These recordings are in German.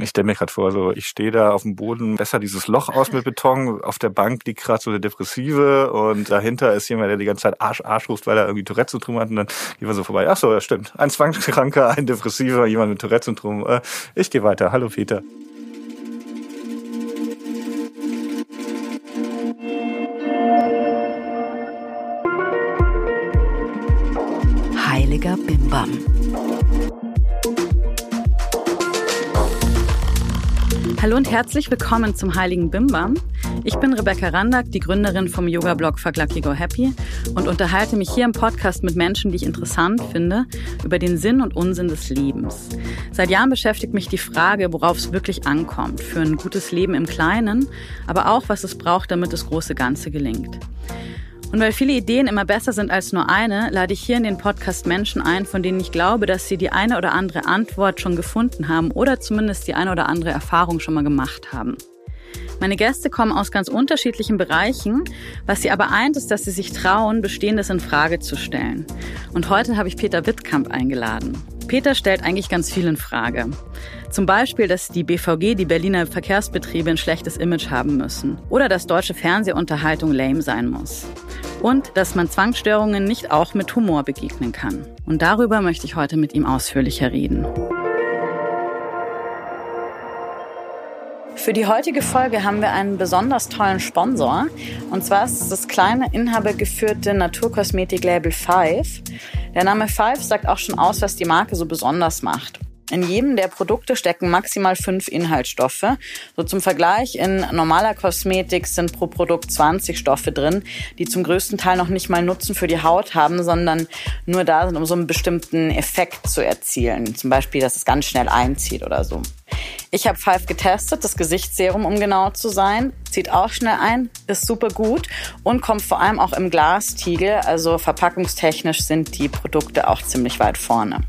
Ich stelle mir gerade vor, so ich stehe da auf dem Boden, besser dieses Loch aus mit Beton, auf der Bank liegt gerade so eine Depressive und dahinter ist jemand, der die ganze Zeit Arsch, Arsch ruft, weil er irgendwie Tourette-Syndrom hat und dann gehen wir so vorbei. Ach so, ja stimmt. Ein Zwangskranker, ein Depressiver, jemand mit Tourette-Syndrom. Äh, ich gehe weiter. Hallo Peter. Hallo und herzlich willkommen zum Heiligen Bimbam. Ich bin Rebecca Randack, die Gründerin vom Yoga-Blog Fuck Lucky Go Happy und unterhalte mich hier im Podcast mit Menschen, die ich interessant finde, über den Sinn und Unsinn des Lebens. Seit Jahren beschäftigt mich die Frage, worauf es wirklich ankommt, für ein gutes Leben im Kleinen, aber auch, was es braucht, damit das große Ganze gelingt. Und weil viele Ideen immer besser sind als nur eine, lade ich hier in den Podcast Menschen ein, von denen ich glaube, dass sie die eine oder andere Antwort schon gefunden haben oder zumindest die eine oder andere Erfahrung schon mal gemacht haben. Meine Gäste kommen aus ganz unterschiedlichen Bereichen. Was sie aber eint, ist, dass sie sich trauen, Bestehendes in Frage zu stellen. Und heute habe ich Peter Wittkamp eingeladen. Peter stellt eigentlich ganz viel in Frage. Zum Beispiel, dass die BVG, die Berliner Verkehrsbetriebe, ein schlechtes Image haben müssen. Oder dass deutsche Fernsehunterhaltung lame sein muss und dass man Zwangsstörungen nicht auch mit Humor begegnen kann. Und darüber möchte ich heute mit ihm ausführlicher reden. Für die heutige Folge haben wir einen besonders tollen Sponsor. Und zwar ist es das kleine inhabergeführte Naturkosmetiklabel Five. Der Name Five sagt auch schon aus, was die Marke so besonders macht. In jedem der Produkte stecken maximal fünf Inhaltsstoffe. So zum Vergleich, in normaler Kosmetik sind pro Produkt 20 Stoffe drin, die zum größten Teil noch nicht mal Nutzen für die Haut haben, sondern nur da sind, um so einen bestimmten Effekt zu erzielen. Zum Beispiel, dass es ganz schnell einzieht oder so. Ich habe Five getestet, das Gesichtsserum, um genau zu sein. Zieht auch schnell ein, ist super gut und kommt vor allem auch im Glastiegel. Also verpackungstechnisch sind die Produkte auch ziemlich weit vorne.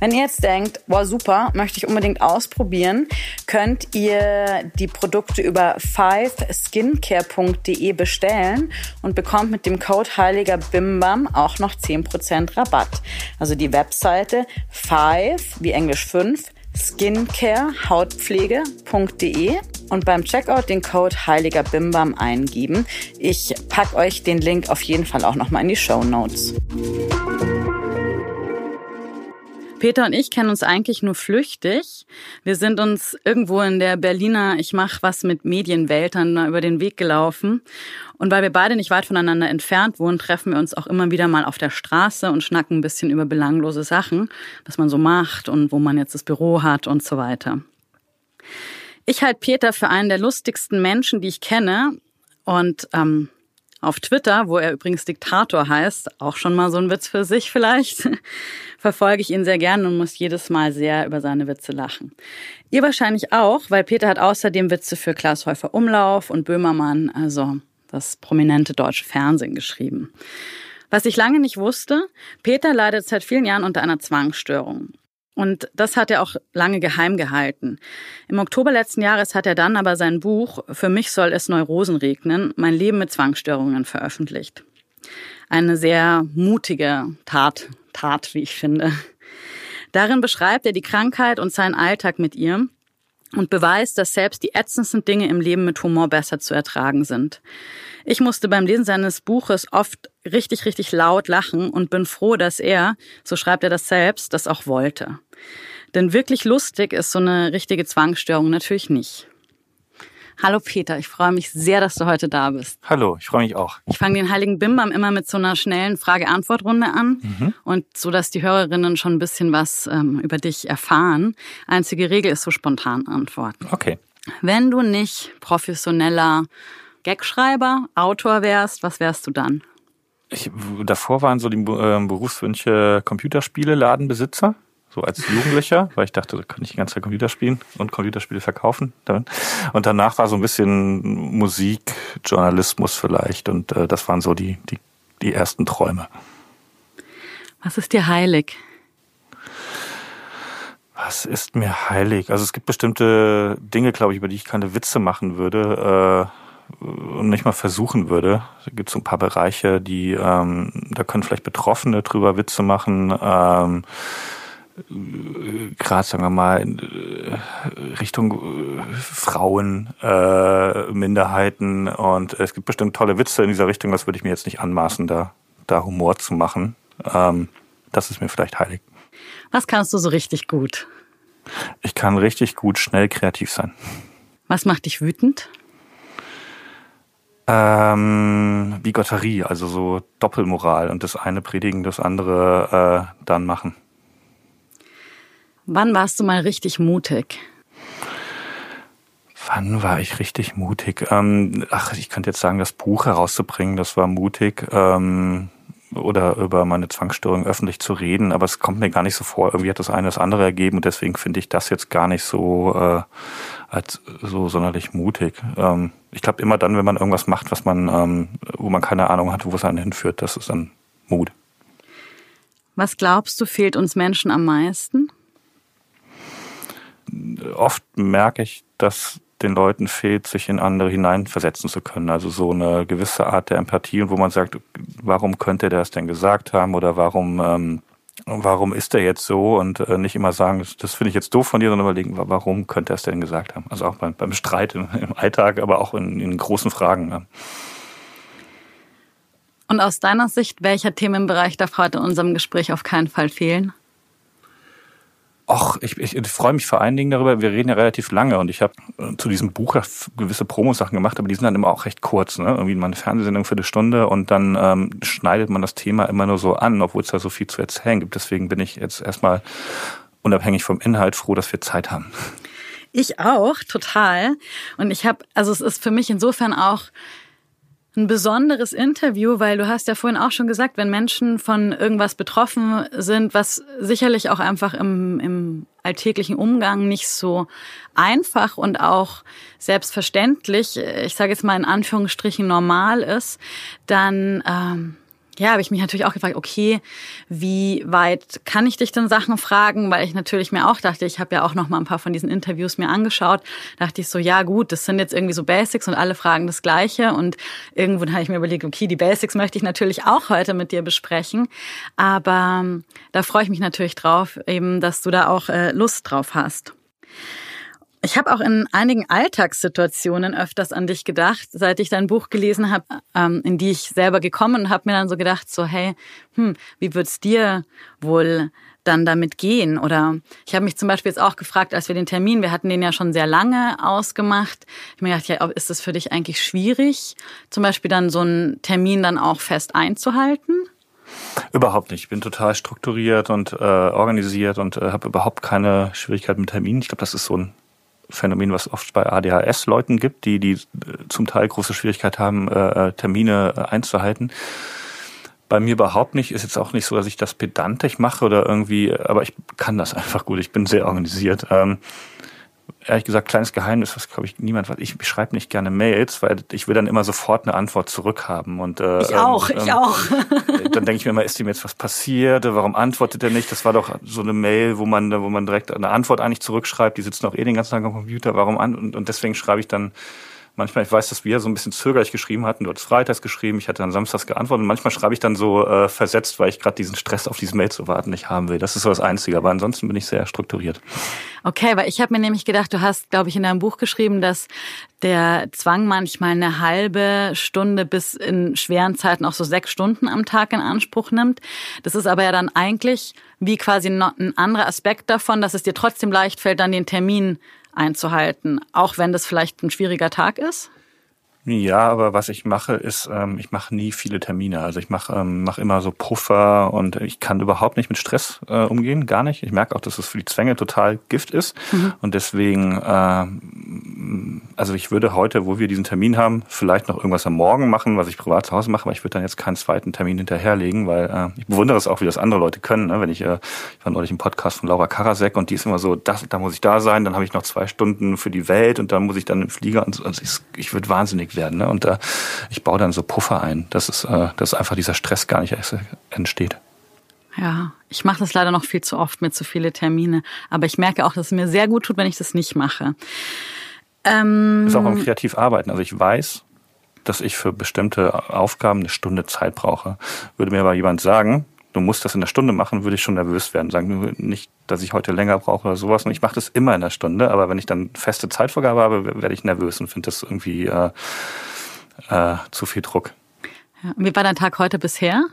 Wenn ihr jetzt denkt, wow, super, möchte ich unbedingt ausprobieren, könnt ihr die Produkte über 5skincare.de bestellen und bekommt mit dem Code Heiliger Bimbam auch noch 10% Rabatt. Also die Webseite 5, wie Englisch 5, skincarehautpflege.de und beim Checkout den Code Heiliger Bimbam eingeben. Ich packe euch den Link auf jeden Fall auch nochmal in die Show Notes. Peter und ich kennen uns eigentlich nur flüchtig. Wir sind uns irgendwo in der Berliner Ich mach was mit Medienweltern über den Weg gelaufen. Und weil wir beide nicht weit voneinander entfernt wohnen, treffen wir uns auch immer wieder mal auf der Straße und schnacken ein bisschen über belanglose Sachen, was man so macht und wo man jetzt das Büro hat und so weiter. Ich halte Peter für einen der lustigsten Menschen, die ich kenne. Und ähm, auf Twitter, wo er übrigens Diktator heißt, auch schon mal so ein Witz für sich vielleicht, verfolge ich ihn sehr gerne und muss jedes Mal sehr über seine Witze lachen. Ihr wahrscheinlich auch, weil Peter hat außerdem Witze für Klaas Häufer Umlauf und Böhmermann, also das prominente deutsche Fernsehen, geschrieben. Was ich lange nicht wusste, Peter leidet seit vielen Jahren unter einer Zwangsstörung. Und das hat er auch lange geheim gehalten. Im Oktober letzten Jahres hat er dann aber sein Buch Für mich soll es Neurosen regnen, mein Leben mit Zwangsstörungen veröffentlicht. Eine sehr mutige Tat, Tat, wie ich finde. Darin beschreibt er die Krankheit und seinen Alltag mit ihr und beweist, dass selbst die ätzendsten Dinge im Leben mit Humor besser zu ertragen sind. Ich musste beim Lesen seines Buches oft richtig, richtig laut lachen und bin froh, dass er, so schreibt er das selbst, das auch wollte. Denn wirklich lustig ist so eine richtige Zwangsstörung natürlich nicht. Hallo Peter, ich freue mich sehr, dass du heute da bist. Hallo, ich freue mich auch. Ich fange den Heiligen Bimbam immer mit so einer schnellen Frage-Antwort-Runde an mhm. und so, dass die Hörerinnen schon ein bisschen was ähm, über dich erfahren. Einzige Regel ist so spontan antworten. Okay. Wenn du nicht professioneller Gagschreiber, Autor wärst, was wärst du dann? Ich, davor waren so die äh, Berufswünsche Computerspiele, Ladenbesitzer, so als Jugendlicher, weil ich dachte, da kann ich die ganze Zeit Computer spielen und Computerspiele verkaufen. Und danach war so ein bisschen Musik, Journalismus vielleicht und äh, das waren so die, die, die ersten Träume. Was ist dir heilig? Was ist mir heilig? Also es gibt bestimmte Dinge, glaube ich, über die ich keine Witze machen würde. Äh, und nicht mal versuchen würde. Da gibt es so ein paar Bereiche, die ähm, da können vielleicht Betroffene drüber Witze machen. Ähm, gerade sagen wir mal in Richtung Frauen, äh, Minderheiten und es gibt bestimmt tolle Witze in dieser Richtung. Das würde ich mir jetzt nicht anmaßen, da, da Humor zu machen. Ähm, das ist mir vielleicht heilig. Was kannst du so richtig gut? Ich kann richtig gut schnell kreativ sein. Was macht dich wütend? Ähm, Bigotterie, also so Doppelmoral und das eine predigen, das andere äh, dann machen. Wann warst du mal richtig mutig? Wann war ich richtig mutig? Ähm, ach, ich könnte jetzt sagen, das Buch herauszubringen, das war mutig. Ähm, oder über meine Zwangsstörung öffentlich zu reden, aber es kommt mir gar nicht so vor. Irgendwie hat das eine das andere ergeben und deswegen finde ich das jetzt gar nicht so äh, als so sonderlich mutig. Ähm, ich glaube immer dann, wenn man irgendwas macht, was man, ähm, wo man keine Ahnung hat, wo es einen hinführt, das ist dann Mut. Was glaubst du, fehlt uns Menschen am meisten? Oft merke ich, dass den Leuten fehlt, sich in andere hineinversetzen zu können. Also so eine gewisse Art der Empathie wo man sagt, warum könnte der es denn gesagt haben oder warum ähm, warum ist der jetzt so und äh, nicht immer sagen, das, das finde ich jetzt doof von dir, sondern überlegen, warum könnte er es denn gesagt haben? Also auch beim, beim Streit im, im Alltag, aber auch in, in großen Fragen. Ja. Und aus deiner Sicht, welcher Themenbereich darf heute in unserem Gespräch auf keinen Fall fehlen? Och, ich, ich, ich freue mich vor allen Dingen darüber, wir reden ja relativ lange und ich habe äh, zu diesem Buch gewisse Promosachen gemacht, aber die sind dann immer auch recht kurz, ne? Irgendwie mal eine Fernsehsendung für eine Stunde und dann ähm, schneidet man das Thema immer nur so an, obwohl es da so viel zu erzählen gibt. Deswegen bin ich jetzt erstmal unabhängig vom Inhalt froh, dass wir Zeit haben. Ich auch, total. Und ich habe, also es ist für mich insofern auch ein besonderes Interview, weil du hast ja vorhin auch schon gesagt, wenn Menschen von irgendwas betroffen sind, was sicherlich auch einfach im, im alltäglichen Umgang nicht so einfach und auch selbstverständlich, ich sage jetzt mal in Anführungsstrichen normal ist, dann ähm, ja, habe ich mich natürlich auch gefragt, okay, wie weit kann ich dich denn Sachen fragen? Weil ich natürlich mir auch dachte, ich habe ja auch noch mal ein paar von diesen Interviews mir angeschaut. dachte ich so, ja gut, das sind jetzt irgendwie so Basics und alle fragen das Gleiche. Und irgendwo habe ich mir überlegt, okay, die Basics möchte ich natürlich auch heute mit dir besprechen. Aber ähm, da freue ich mich natürlich drauf, eben, dass du da auch äh, Lust drauf hast. Ich habe auch in einigen Alltagssituationen öfters an dich gedacht, seit ich dein Buch gelesen habe, ähm, in die ich selber gekommen und habe mir dann so gedacht, so hey, hm, wie wird's dir wohl dann damit gehen? Oder ich habe mich zum Beispiel jetzt auch gefragt, als wir den Termin, wir hatten den ja schon sehr lange ausgemacht. Ich mir gedacht, ja, ist das für dich eigentlich schwierig, zum Beispiel dann so einen Termin dann auch fest einzuhalten? Überhaupt nicht. Ich bin total strukturiert und äh, organisiert und äh, habe überhaupt keine Schwierigkeit mit Terminen. Ich glaube, das ist so ein Phänomen, was oft bei ADHS-Leuten gibt, die, die äh, zum Teil große Schwierigkeit haben, äh, äh, Termine einzuhalten. Bei mir überhaupt nicht. Ist jetzt auch nicht so, dass ich das pedantisch mache oder irgendwie, aber ich kann das einfach gut. Ich bin sehr organisiert. Ähm, ehrlich gesagt, kleines Geheimnis, was glaube ich niemand weiß. Ich schreibe nicht gerne Mails, weil ich will dann immer sofort eine Antwort zurückhaben. Und, äh, ich auch, ähm, ich auch. dann denke ich mir immer, ist ihm jetzt was passiert? Warum antwortet er nicht? Das war doch so eine Mail, wo man, wo man direkt eine Antwort eigentlich zurückschreibt. Die sitzen auch eh den ganzen Tag am Computer. Warum an? Und, und deswegen schreibe ich dann manchmal, ich weiß, dass wir so ein bisschen zögerlich geschrieben hatten. Du hattest freitags geschrieben, ich hatte dann samstags geantwortet. Und manchmal schreibe ich dann so äh, versetzt, weil ich gerade diesen Stress auf diese Mail zu warten nicht haben will. Das ist so das Einzige. Aber ansonsten bin ich sehr strukturiert. Okay, weil ich habe mir nämlich gedacht, du hast, glaube ich, in deinem Buch geschrieben, dass der Zwang manchmal eine halbe Stunde bis in schweren Zeiten auch so sechs Stunden am Tag in Anspruch nimmt. Das ist aber ja dann eigentlich wie quasi ein anderer Aspekt davon, dass es dir trotzdem leicht fällt, dann den Termin einzuhalten, auch wenn das vielleicht ein schwieriger Tag ist? Ja, aber was ich mache, ist, ähm, ich mache nie viele Termine. Also ich mache ähm, mach immer so Puffer und ich kann überhaupt nicht mit Stress äh, umgehen, gar nicht. Ich merke auch, dass es für die Zwänge total Gift ist. Mhm. Und deswegen, äh, also ich würde heute, wo wir diesen Termin haben, vielleicht noch irgendwas am Morgen machen, was ich privat zu Hause mache, aber ich würde dann jetzt keinen zweiten Termin hinterherlegen, weil äh, ich bewundere es auch, wie das andere Leute können. Ne? Wenn ich, äh, ich war neulich im Podcast von Laura Karasek und die ist immer so, das, da muss ich da sein, dann habe ich noch zwei Stunden für die Welt und dann muss ich dann im Flieger und so. Also ich, ich würde wahnsinnig werden. Ne? Und äh, ich baue dann so Puffer ein, dass, es, äh, dass einfach dieser Stress gar nicht entsteht. Ja, ich mache das leider noch viel zu oft mit zu viele Termine. Aber ich merke auch, dass es mir sehr gut tut, wenn ich das nicht mache. Ähm, das ist auch am kreativ arbeiten. Also ich weiß, dass ich für bestimmte Aufgaben eine Stunde Zeit brauche. Würde mir aber jemand sagen, du musst das in der Stunde machen, würde ich schon nervös werden. Sagen nicht, dass ich heute länger brauche oder sowas. Und ich mache das immer in der Stunde, aber wenn ich dann feste Zeitvorgabe habe, werde ich nervös und finde das irgendwie äh, äh, zu viel Druck. Ja. Wie war dein Tag heute bisher?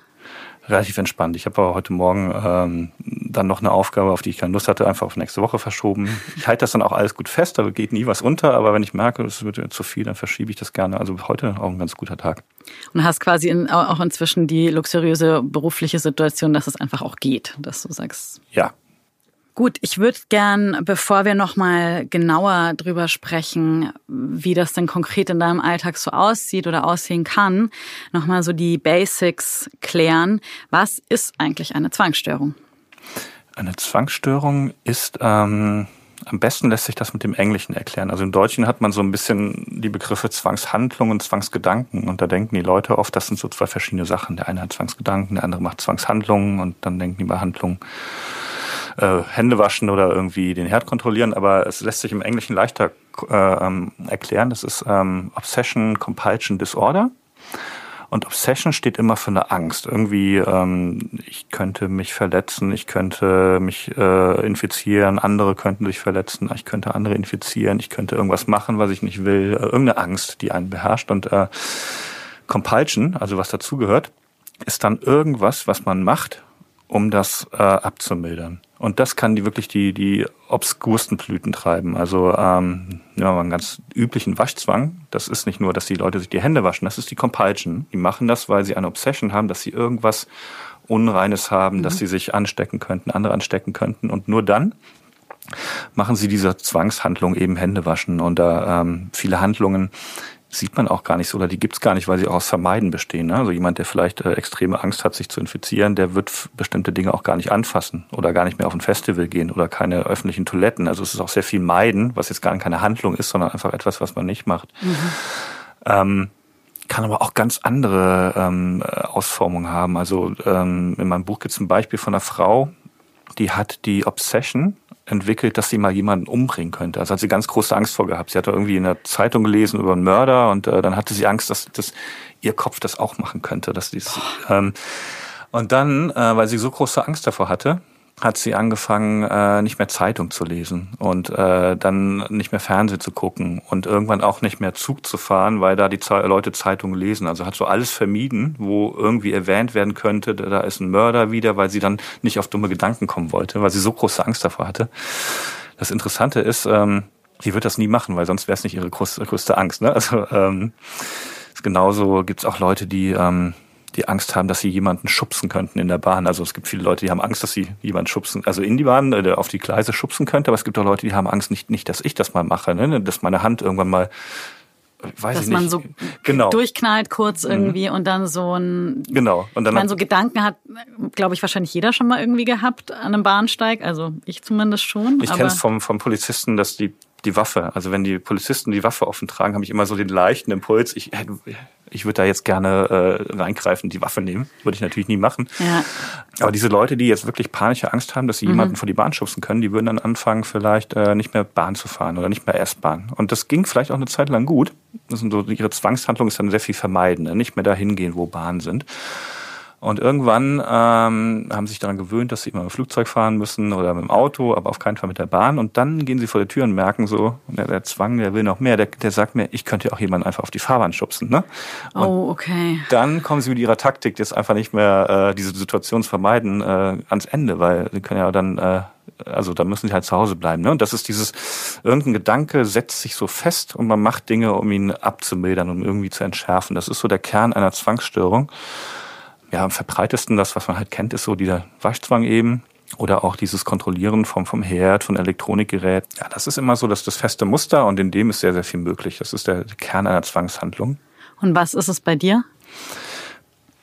Relativ entspannt. Ich habe aber heute Morgen ähm, dann noch eine Aufgabe, auf die ich keine Lust hatte, einfach auf nächste Woche verschoben. Ich halte das dann auch alles gut fest, da geht nie was unter, aber wenn ich merke, es wird zu viel, dann verschiebe ich das gerne. Also heute auch ein ganz guter Tag. Und hast quasi in, auch inzwischen die luxuriöse berufliche Situation, dass es einfach auch geht, dass du sagst. Ja, Gut, ich würde gern, bevor wir nochmal genauer drüber sprechen, wie das denn konkret in deinem Alltag so aussieht oder aussehen kann, nochmal so die Basics klären. Was ist eigentlich eine Zwangsstörung? Eine Zwangsstörung ist, ähm, am besten lässt sich das mit dem Englischen erklären. Also im Deutschen hat man so ein bisschen die Begriffe Zwangshandlung und Zwangsgedanken. Und da denken die Leute oft, das sind so zwei verschiedene Sachen. Der eine hat Zwangsgedanken, der andere macht Zwangshandlungen und dann denken die bei Handlungen äh, Hände waschen oder irgendwie den Herd kontrollieren, aber es lässt sich im Englischen leichter äh, ähm, erklären. Das ist ähm, Obsession Compulsion Disorder. Und Obsession steht immer für eine Angst. Irgendwie, ähm, ich könnte mich verletzen, ich könnte mich äh, infizieren, andere könnten sich verletzen, ich könnte andere infizieren, ich könnte irgendwas machen, was ich nicht will. Äh, irgendeine Angst, die einen beherrscht. Und äh, Compulsion, also was dazugehört, ist dann irgendwas, was man macht, um das äh, abzumildern. Und das kann die wirklich die, die obskursten Blüten treiben. Also ähm, ja, einen ganz üblichen Waschzwang. Das ist nicht nur, dass die Leute sich die Hände waschen, das ist die Compulsion. Die machen das, weil sie eine Obsession haben, dass sie irgendwas Unreines haben, mhm. dass sie sich anstecken könnten, andere anstecken könnten. Und nur dann machen sie diese Zwangshandlung eben Hände waschen. Und da ähm, viele Handlungen sieht man auch gar nicht so oder die gibt's gar nicht, weil sie auch aus Vermeiden bestehen. Ne? Also jemand, der vielleicht äh, extreme Angst hat, sich zu infizieren, der wird bestimmte Dinge auch gar nicht anfassen oder gar nicht mehr auf ein Festival gehen oder keine öffentlichen Toiletten. Also es ist auch sehr viel Meiden, was jetzt gar keine Handlung ist, sondern einfach etwas, was man nicht macht. Mhm. Ähm, kann aber auch ganz andere ähm, Ausformungen haben. Also ähm, in meinem Buch gibt es ein Beispiel von einer Frau, die hat die Obsession, entwickelt, dass sie mal jemanden umbringen könnte. Also hat sie ganz große Angst vor gehabt. Sie hatte irgendwie in der Zeitung gelesen über einen Mörder und äh, dann hatte sie Angst, dass, dass ihr Kopf das auch machen könnte. Dass dies, ähm, und dann, äh, weil sie so große Angst davor hatte, hat sie angefangen, äh, nicht mehr Zeitung zu lesen und äh, dann nicht mehr Fernsehen zu gucken und irgendwann auch nicht mehr Zug zu fahren, weil da die Leute Zeitungen lesen. Also hat so alles vermieden, wo irgendwie erwähnt werden könnte, da ist ein Mörder wieder, weil sie dann nicht auf dumme Gedanken kommen wollte, weil sie so große Angst davor hatte. Das Interessante ist, ähm, sie wird das nie machen, weil sonst wäre es nicht ihre größte, größte Angst. Ne? Also ähm, genauso gibt es auch Leute, die ähm, die Angst haben, dass sie jemanden schubsen könnten in der Bahn. Also es gibt viele Leute, die haben Angst, dass sie jemanden schubsen, also in die Bahn, äh, auf die Gleise schubsen könnte, aber es gibt auch Leute, die haben Angst, nicht, nicht dass ich das mal mache, ne? dass meine Hand irgendwann mal Weiß dass man so genau. durchknallt kurz mhm. irgendwie mhm. und dann so ein genau und dann man so Gedanken hat glaube ich wahrscheinlich jeder schon mal irgendwie gehabt an einem Bahnsteig also ich zumindest schon ich kenne es vom vom Polizisten dass die die Waffe also wenn die Polizisten die Waffe offen tragen habe ich immer so den leichten Impuls ich ich würde da jetzt gerne äh, reingreifen, die Waffe nehmen. Würde ich natürlich nie machen. Ja. Aber diese Leute, die jetzt wirklich panische Angst haben, dass sie mhm. jemanden vor die Bahn schubsen können, die würden dann anfangen, vielleicht äh, nicht mehr Bahn zu fahren oder nicht mehr S-Bahn. Und das ging vielleicht auch eine Zeit lang gut. Das sind so, ihre Zwangshandlung ist dann sehr viel vermeiden, ne? nicht mehr dahin gehen, wo Bahnen sind. Und irgendwann ähm, haben sie sich daran gewöhnt, dass sie immer mit dem Flugzeug fahren müssen oder mit dem Auto, aber auf keinen Fall mit der Bahn. Und dann gehen sie vor der Tür und merken so, der, der Zwang, der will noch mehr. Der, der sagt mir, ich könnte auch jemanden einfach auf die Fahrbahn schubsen. Ne? Und oh, okay. Dann kommen sie mit ihrer Taktik, jetzt einfach nicht mehr äh, diese Situation zu vermeiden, äh, ans Ende, weil sie können ja dann äh, also da müssen sie halt zu Hause bleiben. Ne? Und das ist dieses, irgendein Gedanke setzt sich so fest und man macht Dinge, um ihn abzumildern, um irgendwie zu entschärfen. Das ist so der Kern einer Zwangsstörung ja, am verbreitesten, das, was man halt kennt, ist so dieser Waschzwang eben. Oder auch dieses Kontrollieren vom, vom Herd, von Elektronikgerät. Ja, das ist immer so dass das feste Muster und in dem ist sehr, sehr viel möglich. Das ist der Kern einer Zwangshandlung. Und was ist es bei dir?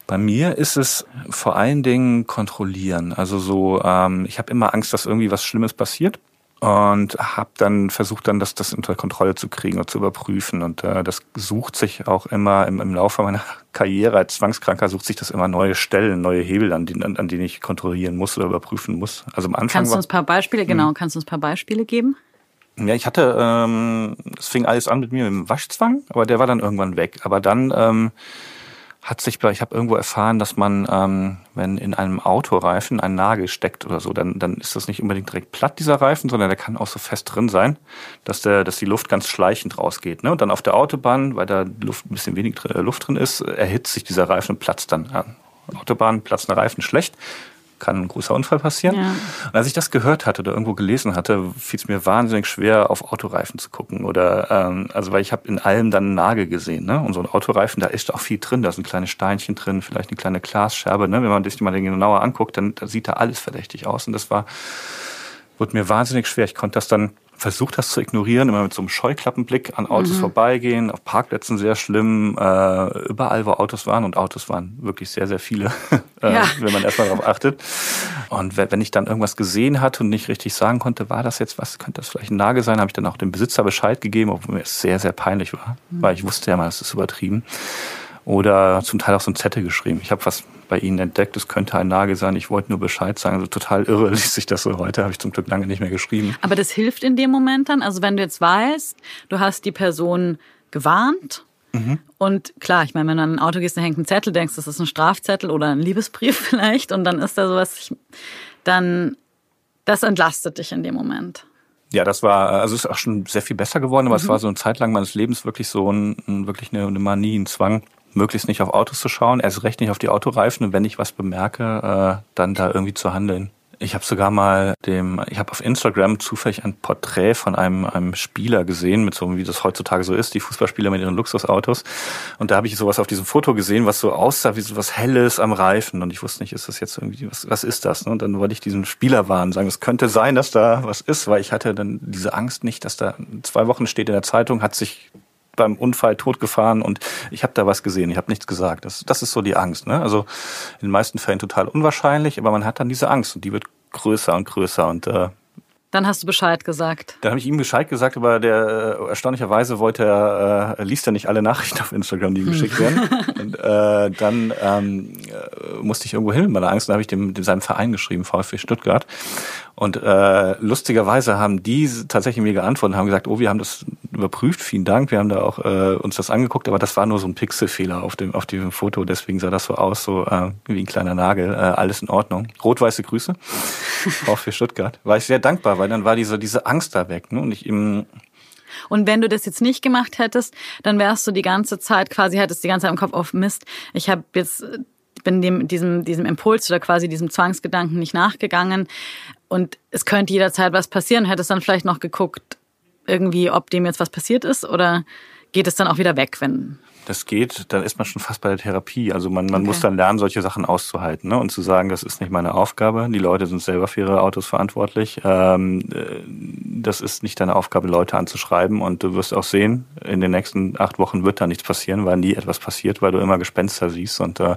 Bei mir ist es vor allen Dingen kontrollieren. Also so, ähm, ich habe immer Angst, dass irgendwie was Schlimmes passiert und habe dann versucht dann das das unter Kontrolle zu kriegen und zu überprüfen und äh, das sucht sich auch immer im, im Laufe meiner Karriere als Zwangskranker sucht sich das immer neue Stellen, neue Hebel, an, die, an, an denen ich kontrollieren muss oder überprüfen muss. Also am Anfang kannst du uns ein paar Beispiele genau hm. kannst du uns ein paar Beispiele geben? Ja, ich hatte, ähm, es fing alles an mit mir mit dem Waschzwang, aber der war dann irgendwann weg. Aber dann ähm, hat sich, ich habe irgendwo erfahren, dass man, ähm, wenn in einem Autoreifen ein Nagel steckt oder so, dann, dann ist das nicht unbedingt direkt platt, dieser Reifen, sondern der kann auch so fest drin sein, dass, der, dass die Luft ganz schleichend rausgeht. Ne? Und dann auf der Autobahn, weil da Luft, ein bisschen wenig äh, Luft drin ist, erhitzt sich dieser Reifen und platzt dann. Ja. Autobahn platzt ein Reifen schlecht, kann ein großer Unfall passieren. Ja. Und als ich das gehört hatte oder irgendwo gelesen hatte, fiel es mir wahnsinnig schwer, auf Autoreifen zu gucken. Oder ähm, also weil ich habe in allem dann einen Nagel gesehen. Ne? Und so ein Autoreifen, da ist auch viel drin. Da sind kleine Steinchen drin, vielleicht eine kleine Glasscherbe. Ne? Wenn man sich mal genauer anguckt, dann, dann sieht da alles verdächtig aus. Und das war, wurde mir wahnsinnig schwer. Ich konnte das dann versucht das zu ignorieren, immer mit so einem Scheuklappenblick an Autos mhm. vorbeigehen, auf Parkplätzen sehr schlimm, äh, überall, wo Autos waren und Autos waren wirklich sehr, sehr viele, äh, ja. wenn man erstmal darauf achtet. Und wenn ich dann irgendwas gesehen hatte und nicht richtig sagen konnte, war das jetzt was, könnte das vielleicht ein Nagel sein, habe ich dann auch dem Besitzer Bescheid gegeben, obwohl mir es sehr, sehr peinlich war, mhm. weil ich wusste ja mal, es ist übertrieben. Oder zum Teil auch so ein Zettel geschrieben. Ich habe was bei Ihnen entdeckt, es könnte ein Nagel sein, ich wollte nur Bescheid sagen. Also total irre liest sich das so heute, habe ich zum Glück lange nicht mehr geschrieben. Aber das hilft in dem Moment dann? Also wenn du jetzt weißt, du hast die Person gewarnt mhm. und klar, ich meine, wenn du an ein Auto gehst, da hängt ein Zettel, denkst, das ist ein Strafzettel oder ein Liebesbrief vielleicht und dann ist da sowas, dann das entlastet dich in dem Moment. Ja, das war, also ist auch schon sehr viel besser geworden, aber mhm. es war so eine Zeit lang meines Lebens wirklich so ein, wirklich eine, eine Manie, ein Zwang, möglichst nicht auf Autos zu schauen, erst recht nicht auf die Autoreifen und wenn ich was bemerke, äh, dann da irgendwie zu handeln. Ich habe sogar mal dem, ich habe auf Instagram zufällig ein Porträt von einem, einem Spieler gesehen, mit so wie das heutzutage so ist, die Fußballspieler mit ihren Luxusautos. Und da habe ich sowas auf diesem Foto gesehen, was so aussah wie so was Helles am Reifen. Und ich wusste nicht, ist das jetzt irgendwie, was, was ist das? Und dann wollte ich diesen Spieler warnen, sagen, es könnte sein, dass da was ist, weil ich hatte dann diese Angst nicht, dass da zwei Wochen steht in der Zeitung, hat sich beim Unfall totgefahren und ich habe da was gesehen, ich habe nichts gesagt. Das, das ist so die Angst. Ne? Also in den meisten Fällen total unwahrscheinlich, aber man hat dann diese Angst und die wird größer und größer und äh, dann hast du Bescheid gesagt. Dann habe ich ihm Bescheid gesagt, aber der äh, erstaunlicherweise wollte er, äh, liest ja nicht alle Nachrichten auf Instagram, die ihm geschickt werden. und äh, dann ähm, äh, musste ich irgendwo hin mit meiner Angst. Dann habe ich dem, dem seinem Verein geschrieben, VfB Stuttgart. Und äh, lustigerweise haben die tatsächlich mir geantwortet und haben gesagt, oh, wir haben das überprüft, vielen Dank, wir haben da auch äh, uns das angeguckt, aber das war nur so ein Pixelfehler auf dem auf dem Foto, deswegen sah das so aus, so äh, wie ein kleiner Nagel, äh, alles in Ordnung. Rot-weiße Grüße, auch für Stuttgart. War ich sehr dankbar, weil dann war diese diese Angst da weg, ne? Und ich eben und wenn du das jetzt nicht gemacht hättest, dann wärst du die ganze Zeit quasi, hättest die ganze Zeit im Kopf auf Mist. Ich habe jetzt bin dem, diesem, diesem Impuls oder quasi diesem Zwangsgedanken nicht nachgegangen. Und es könnte jederzeit was passieren. Hättest dann vielleicht noch geguckt, irgendwie, ob dem jetzt was passiert ist oder geht es dann auch wieder weg, wenn das geht, dann ist man schon fast bei der Therapie. Also man, man okay. muss dann lernen, solche Sachen auszuhalten ne? und zu sagen, das ist nicht meine Aufgabe. Die Leute sind selber für ihre Autos verantwortlich. Ähm, äh, das ist nicht deine Aufgabe, Leute anzuschreiben. Und du wirst auch sehen, in den nächsten acht Wochen wird da nichts passieren, weil nie etwas passiert, weil du immer Gespenster siehst. Und äh,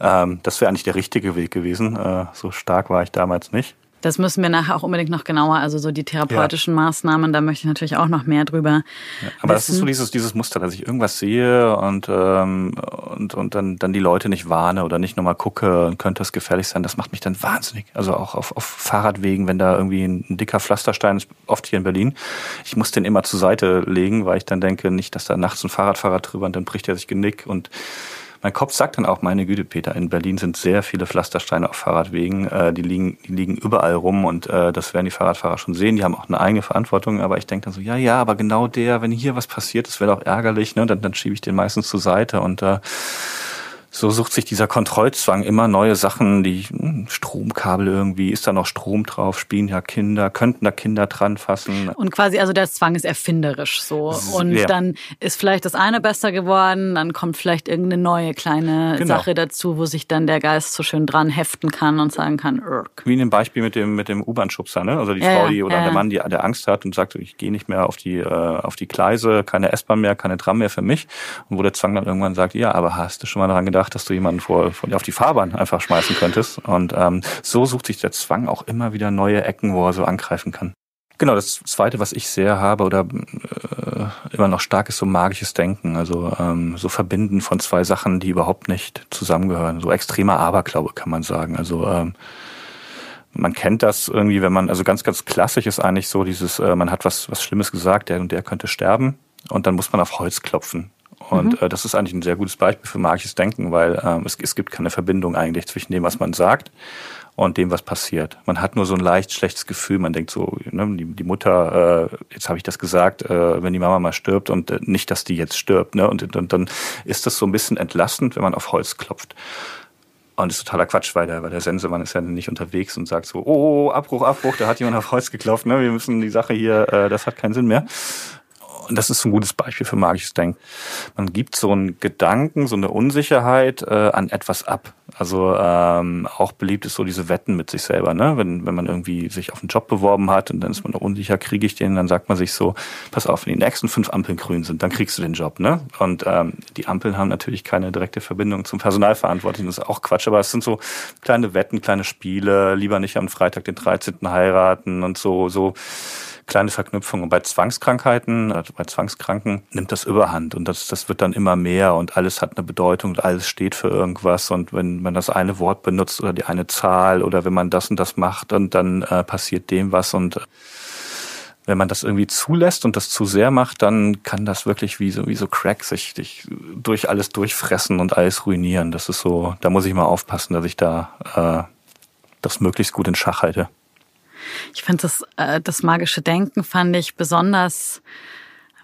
ähm, das wäre eigentlich der richtige Weg gewesen. Äh, so stark war ich damals nicht. Das müssen wir nachher auch unbedingt noch genauer, also so die therapeutischen ja. Maßnahmen, da möchte ich natürlich auch noch mehr drüber. Ja, aber wissen. das ist so dieses, dieses Muster, dass ich irgendwas sehe und, ähm, und, und dann, dann die Leute nicht warne oder nicht nochmal gucke und könnte es gefährlich sein, das macht mich dann wahnsinnig. Also auch auf, auf Fahrradwegen, wenn da irgendwie ein, ein dicker Pflasterstein ist, oft hier in Berlin, ich muss den immer zur Seite legen, weil ich dann denke, nicht, dass da nachts ein Fahrradfahrer drüber und dann bricht er sich Genick und mein Kopf sagt dann auch, meine Güte, Peter, in Berlin sind sehr viele Pflastersteine auf Fahrradwegen. Äh, die, liegen, die liegen überall rum und äh, das werden die Fahrradfahrer schon sehen. Die haben auch eine eigene Verantwortung. Aber ich denke dann so, ja, ja, aber genau der, wenn hier was passiert, das wäre doch ärgerlich. Ne? Dann, dann schiebe ich den meistens zur Seite und äh, so sucht sich dieser Kontrollzwang immer neue Sachen, die hm, Stromkabel irgendwie, ist da noch Strom drauf, spielen ja Kinder, könnten da Kinder dran fassen. Und quasi, also der Zwang ist erfinderisch so. Und ja. dann ist vielleicht das eine besser geworden, dann kommt vielleicht irgendeine neue kleine genau. Sache dazu, wo sich dann der Geist so schön dran heften kann und sagen kann, Irk. Wie in dem Beispiel mit dem, mit dem U-Bahn-Schubser, ne? Also die ja, Frau, die oder ja, der Mann, die der Angst hat und sagt, ich gehe nicht mehr auf die, äh, auf die Gleise, keine S-Bahn mehr, keine Tram mehr für mich. Und wo der Zwang dann irgendwann sagt, ja, aber hast du schon mal daran gedacht, gedacht, dass du jemanden vor, vor auf die Fahrbahn einfach schmeißen könntest. Und ähm, so sucht sich der Zwang auch immer wieder neue Ecken, wo er so angreifen kann. Genau, das Zweite, was ich sehr habe oder äh, immer noch stark ist, so magisches Denken. Also ähm, so Verbinden von zwei Sachen, die überhaupt nicht zusammengehören. So extremer Aberglaube kann man sagen. Also ähm, man kennt das irgendwie, wenn man, also ganz, ganz klassisch ist eigentlich so dieses, äh, man hat was, was Schlimmes gesagt, der und der könnte sterben und dann muss man auf Holz klopfen. Und mhm. äh, das ist eigentlich ein sehr gutes Beispiel für magisches Denken, weil ähm, es, es gibt keine Verbindung eigentlich zwischen dem, was man sagt und dem, was passiert. Man hat nur so ein leicht schlechtes Gefühl. Man denkt so, ne, die, die Mutter, äh, jetzt habe ich das gesagt, äh, wenn die Mama mal stirbt und äh, nicht, dass die jetzt stirbt. Ne? Und, und dann ist das so ein bisschen entlastend, wenn man auf Holz klopft. Und das ist totaler Quatsch, weil der, weil der Sensemann ist ja nicht unterwegs und sagt so, oh, Abbruch, Abbruch, da hat jemand auf Holz geklopft, ne? wir müssen die Sache hier, äh, das hat keinen Sinn mehr. Und das ist ein gutes Beispiel für magisches Denken. Man gibt so einen Gedanken, so eine Unsicherheit äh, an etwas ab. Also ähm, auch beliebt ist so diese Wetten mit sich selber. Ne? Wenn, wenn man irgendwie sich auf einen Job beworben hat und dann ist man noch unsicher, kriege ich den, dann sagt man sich so, pass auf, wenn die nächsten fünf Ampeln grün sind, dann kriegst du den Job. Ne? Und ähm, die Ampeln haben natürlich keine direkte Verbindung zum Personalverantwortlichen. Das ist auch Quatsch, aber es sind so kleine Wetten, kleine Spiele, lieber nicht am Freitag den 13. heiraten und so, so kleine Verknüpfung. Und bei Zwangskrankheiten, also bei Zwangskranken, nimmt das überhand und das, das wird dann immer mehr und alles hat eine Bedeutung und alles steht für irgendwas. Und wenn man das eine Wort benutzt oder die eine Zahl oder wenn man das und das macht, dann, dann äh, passiert dem was und wenn man das irgendwie zulässt und das zu sehr macht, dann kann das wirklich wie so, wie so Crack sich, sich durch alles durchfressen und alles ruinieren. Das ist so, da muss ich mal aufpassen, dass ich da äh, das möglichst gut in Schach halte. Ich finde das, äh, das magische Denken fand ich besonders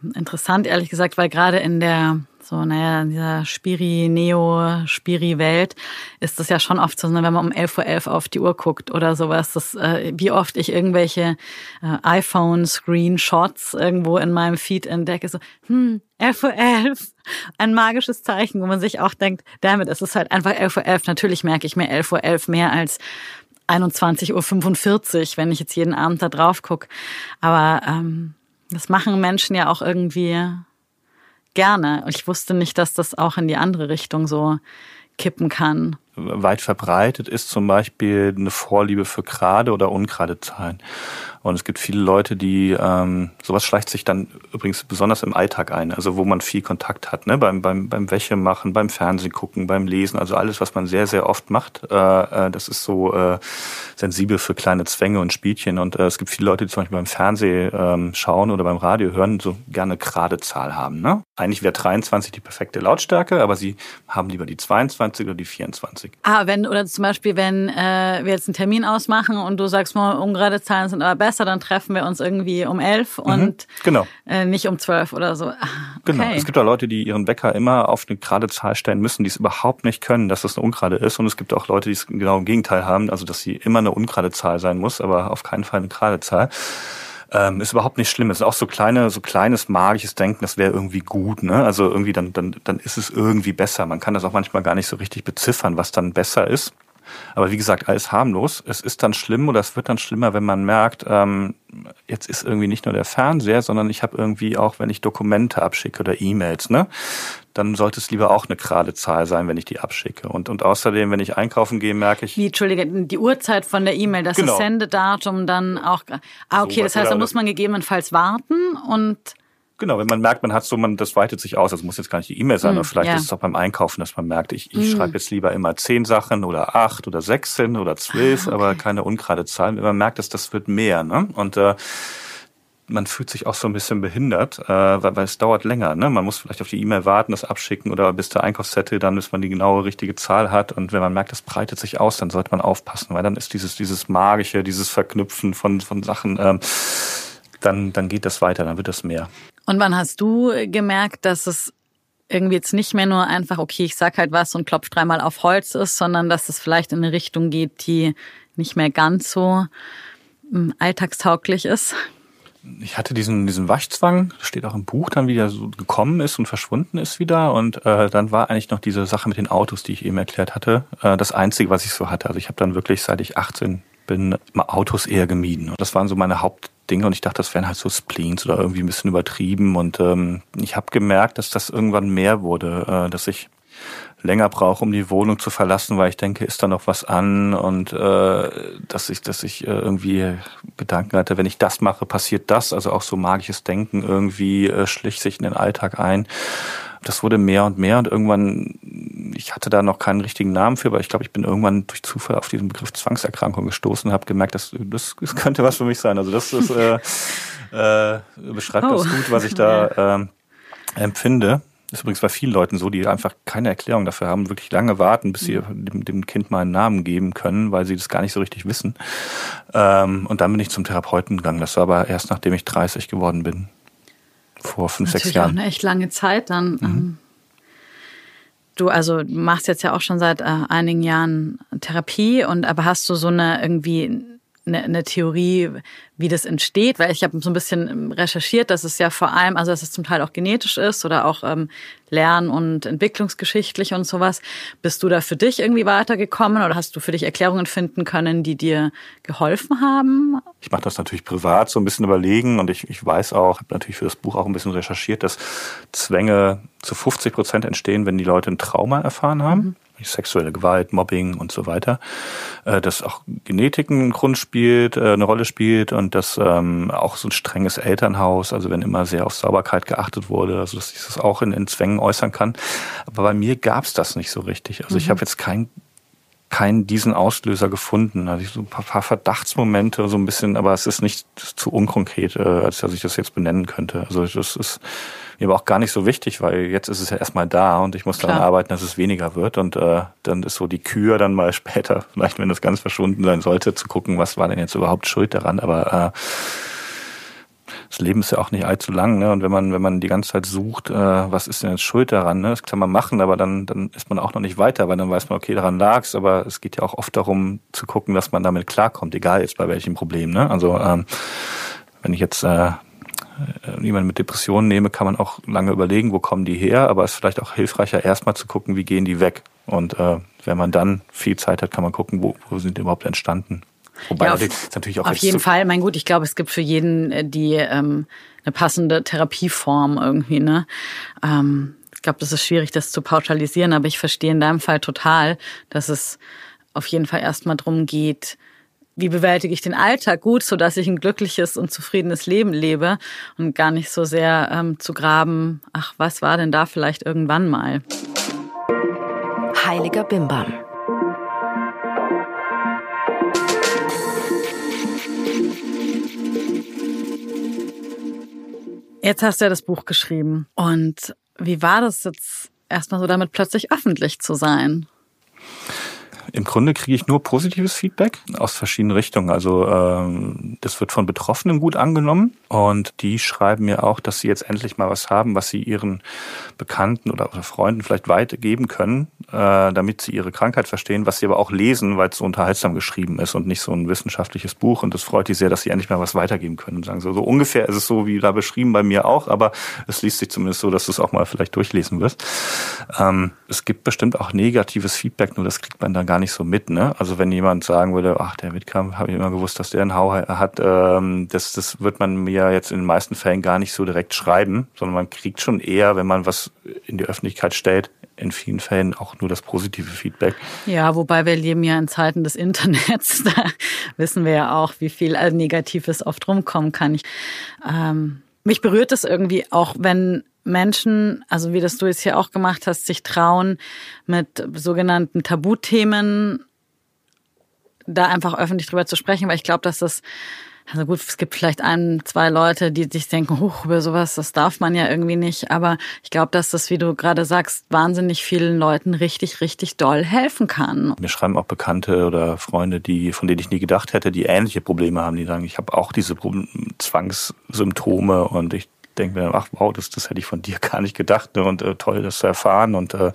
ähm, interessant, ehrlich gesagt, weil gerade in der so, naja, in dieser Spiri-Neo-Spiri-Welt ist das ja schon oft so, ne, wenn man um 11.11 Uhr .11 auf die Uhr guckt oder sowas, das, äh, wie oft ich irgendwelche äh, iPhone-Screenshots irgendwo in meinem Feed entdecke, so, hm, 11.11 Uhr, .11, ein magisches Zeichen, wo man sich auch denkt, damit ist es halt einfach 11.11 Uhr. .11. Natürlich merke ich mir 11.11 Uhr .11 mehr als 21.45 Uhr, wenn ich jetzt jeden Abend da drauf gucke. Aber ähm, das machen Menschen ja auch irgendwie gerne. Ich wusste nicht, dass das auch in die andere Richtung so kippen kann. Weit verbreitet ist zum Beispiel eine Vorliebe für gerade oder ungerade Zahlen. Und es gibt viele Leute, die ähm, sowas schleicht sich dann übrigens besonders im Alltag ein, also wo man viel Kontakt hat, ne? beim, beim, beim Wäsche machen, beim Fernsehen gucken, beim Lesen, also alles, was man sehr, sehr oft macht, äh, äh, das ist so äh, sensibel für kleine Zwänge und Spielchen. Und äh, es gibt viele Leute, die zum Beispiel beim Fernsehen ähm, schauen oder beim Radio hören, so gerne gerade Zahl haben. Ne? Eigentlich wäre 23 die perfekte Lautstärke, aber sie haben lieber die 22 oder die 24. Ah, wenn, oder zum Beispiel, wenn äh, wir jetzt einen Termin ausmachen und du sagst mal, ungerade Zahlen sind aber besser, besser, dann treffen wir uns irgendwie um elf mhm, und mhm, genau. äh, nicht um zwölf oder so. Ah, genau. Okay. Genau. Es gibt auch Leute, die ihren Wecker immer auf eine gerade Zahl stellen müssen, die es überhaupt nicht können, dass das eine ungerade ist. Und es gibt auch Leute, die es genau im Gegenteil haben, also dass sie immer eine ungerade Zahl sein muss, aber auf keinen Fall eine gerade Zahl. Ähm, ist überhaupt nicht schlimm. Es ist auch so kleine, so kleines magisches Denken, das wäre irgendwie gut, ne? Also irgendwie dann, dann, dann ist es irgendwie besser. Man kann das auch manchmal gar nicht so richtig beziffern, was dann besser ist. Aber wie gesagt, alles harmlos. Es ist dann schlimm oder es wird dann schlimmer, wenn man merkt, ähm, jetzt ist irgendwie nicht nur der Fernseher, sondern ich habe irgendwie auch, wenn ich Dokumente abschicke oder E-Mails, ne, dann sollte es lieber auch eine gerade Zahl sein, wenn ich die abschicke. Und, und außerdem, wenn ich einkaufen gehe, merke ich. Wie, Entschuldige, die Uhrzeit von der E-Mail, das genau. Sendedatum dann auch. Ah, okay, so, das heißt, da genau. muss man gegebenenfalls warten und Genau, wenn man merkt, man hat so, man, das weitet sich aus. Also muss jetzt gar nicht die E-Mail sein, mm, aber vielleicht ja. ist es auch beim Einkaufen, dass man merkt, ich, ich mm. schreibe jetzt lieber immer zehn Sachen oder acht oder sechzehn oder zwölf, ah, okay. aber keine ungerade Zahlen. Wenn man merkt, dass das wird mehr, ne? Und äh, man fühlt sich auch so ein bisschen behindert, äh, weil, weil es dauert länger. Ne? Man muss vielleicht auf die E-Mail warten, das abschicken oder bis der Einkaufszettel dann, bis man die genaue richtige Zahl hat. Und wenn man merkt, das breitet sich aus, dann sollte man aufpassen, weil dann ist dieses dieses magische, dieses Verknüpfen von von Sachen. Ähm, dann, dann geht das weiter, dann wird das mehr. Und wann hast du gemerkt, dass es irgendwie jetzt nicht mehr nur einfach, okay, ich sag halt was und klopf dreimal auf Holz ist, sondern dass es vielleicht in eine Richtung geht, die nicht mehr ganz so hm, alltagstauglich ist? Ich hatte diesen, diesen Waschzwang, steht auch im Buch, dann wieder so gekommen ist und verschwunden ist wieder. Und äh, dann war eigentlich noch diese Sache mit den Autos, die ich eben erklärt hatte, äh, das Einzige, was ich so hatte. Also ich habe dann wirklich, seit ich 18 bin, Autos eher gemieden. Und das waren so meine Haupt Dinge und ich dachte, das wären halt so Spleens oder irgendwie ein bisschen übertrieben. Und ähm, ich habe gemerkt, dass das irgendwann mehr wurde, äh, dass ich länger brauche, um die Wohnung zu verlassen, weil ich denke, ist da noch was an und äh, dass ich, dass ich äh, irgendwie Gedanken hatte, wenn ich das mache, passiert das. Also auch so magisches Denken irgendwie äh, schlich sich in den Alltag ein. Das wurde mehr und mehr und irgendwann, ich hatte da noch keinen richtigen Namen für, aber ich glaube, ich bin irgendwann durch Zufall auf diesen Begriff Zwangserkrankung gestoßen und habe gemerkt, dass das, das könnte was für mich sein. Also das ist, äh, äh, beschreibt oh. das gut, was ich da äh, empfinde. Das ist übrigens bei vielen Leuten so, die einfach keine Erklärung dafür haben, wirklich lange warten, bis sie Mhm. dem, dem Kind mal einen Namen geben können, weil sie das gar nicht so richtig wissen. Ähm, und dann bin ich zum Therapeuten gegangen. Das war aber erst nachdem ich 30 geworden bin. Vor fünf, sechs Natürlich auch Jahren. eine echt lange Zeit dann. Ähm, Du also machst jetzt ja auch schon seit äh, einigen Jahren Therapie und aber hast du so eine irgendwie eine, eine Theorie, wie das entsteht? Weil ich habe so ein bisschen recherchiert, dass es ja vor allem, also dass es zum Teil auch genetisch ist oder auch ähm, lern- und entwicklungsgeschichtlich und sowas. Bist du da für dich irgendwie weitergekommen oder hast du für dich Erklärungen finden können, die dir geholfen haben? Ich mache das natürlich privat so ein bisschen überlegen und ich, ich weiß auch, habe natürlich für das Buch auch ein bisschen recherchiert, dass Zwänge zu 50 Prozent entstehen, wenn die Leute ein Trauma erfahren haben. Sexuelle Gewalt, Mobbing und so weiter. Äh, dass auch Genetik einen Grund spielt, äh, eine Rolle spielt und dass ähm, auch so ein strenges Elternhaus, also wenn immer sehr auf Sauberkeit geachtet wurde, also dass sich das auch in, in Zwängen äußern kann. Aber bei mir gab's das nicht so richtig. Also ich habe jetzt kein keinen diesen Auslöser gefunden. Also ich so ein paar, paar Verdachtsmomente, so ein bisschen, aber es ist nicht zu unkonkret, äh, als dass ich das jetzt benennen könnte. Also das ist mir aber auch gar nicht so wichtig, weil jetzt ist es ja erstmal da und ich muss daran Klar. arbeiten, dass es weniger wird. Und äh, dann ist so die Kür dann mal später, vielleicht wenn das ganz verschwunden sein sollte, zu gucken, was war denn jetzt überhaupt schuld daran. Aber äh, das Leben ist ja auch nicht allzu lang, ne? Und wenn man, wenn man die ganze Zeit sucht, äh, was ist denn jetzt schuld daran, ne? Das kann man machen, aber dann, dann ist man auch noch nicht weiter, weil dann weiß man, okay, daran lag's, aber es geht ja auch oft darum zu gucken, dass man damit klarkommt, egal jetzt bei welchem Problem, ne? Also ähm, wenn ich jetzt äh, jemanden mit Depressionen nehme, kann man auch lange überlegen, wo kommen die her, aber es ist vielleicht auch hilfreicher, erstmal zu gucken, wie gehen die weg. Und äh, wenn man dann viel Zeit hat, kann man gucken, wo, wo sind die überhaupt entstanden. Wobei Ja, auf- das ist natürlich auch Auf jeden Fall. Mein gut, ich glaube, es gibt für jeden äh, die ähm, eine passende Therapieform irgendwie. Ne? Ähm, ich glaube, das ist schwierig, das zu pauschalisieren, aber ich verstehe in deinem Fall total, dass es auf jeden Fall erstmal drum geht, wie bewältige ich den Alltag gut, so dass ich ein glückliches und zufriedenes Leben lebe und gar nicht so sehr ähm, zu graben, ach, was war denn da vielleicht irgendwann mal? Heiliger Bimbam. Jetzt hast du ja das Buch geschrieben. Und wie war das jetzt erstmal so damit plötzlich öffentlich zu sein? Im Grunde kriege ich nur positives Feedback aus verschiedenen Richtungen. Also ähm, das wird von Betroffenen gut angenommen und die schreiben mir auch, dass sie jetzt endlich mal was haben, was sie ihren Bekannten oder, Freunden vielleicht weitergeben können, äh, damit sie ihre Krankheit verstehen, was sie aber auch lesen, weil es so unterhaltsam geschrieben ist und nicht so ein wissenschaftliches Buch. Und das freut die sehr, dass sie endlich mal was weitergeben können und sagen so, so ungefähr ist es so wie da beschrieben bei mir auch, aber es liest sich zumindest so, dass du es auch mal vielleicht durchlesen wirst. Ähm, es gibt bestimmt auch negatives Feedback, nur das kriegt man dann gar nicht so mit. Ne? Also wenn jemand sagen würde, ach, der Wittkamp, habe ich immer gewusst, dass der einen Hau hat, ähm, das, das wird man mir jetzt in den meisten Fällen gar nicht so direkt schreiben, sondern man kriegt schon eher, wenn man was in die Öffentlichkeit stellt, in vielen Fällen auch nur das positive Feedback. Ja, wobei wir leben ja in Zeiten des Internets. Da wissen wir ja auch, wie viel äh, Negatives oft rumkommen kann. Ich, ähm, mich berührt es irgendwie auch, wenn Menschen, also wie das du jetzt hier auch gemacht hast, sich trauen, mit sogenannten Tabuthemen da einfach öffentlich drüber zu sprechen, weil ich glaube, dass das also gut, es gibt vielleicht ein, zwei Leute, die sich denken, huch, über sowas, das darf man ja irgendwie nicht. Aber ich glaube, dass das, wie du gerade sagst, wahnsinnig vielen Leuten richtig, richtig doll helfen kann. Mir schreiben auch Bekannte oder Freunde, die, von denen ich nie gedacht hätte, die ähnliche Probleme haben, die sagen, ich habe auch diese Zwangssymptome und ich denke mir, ach wow, das, das hätte ich von dir gar nicht gedacht ne? und äh, toll, das zu erfahren. Und äh,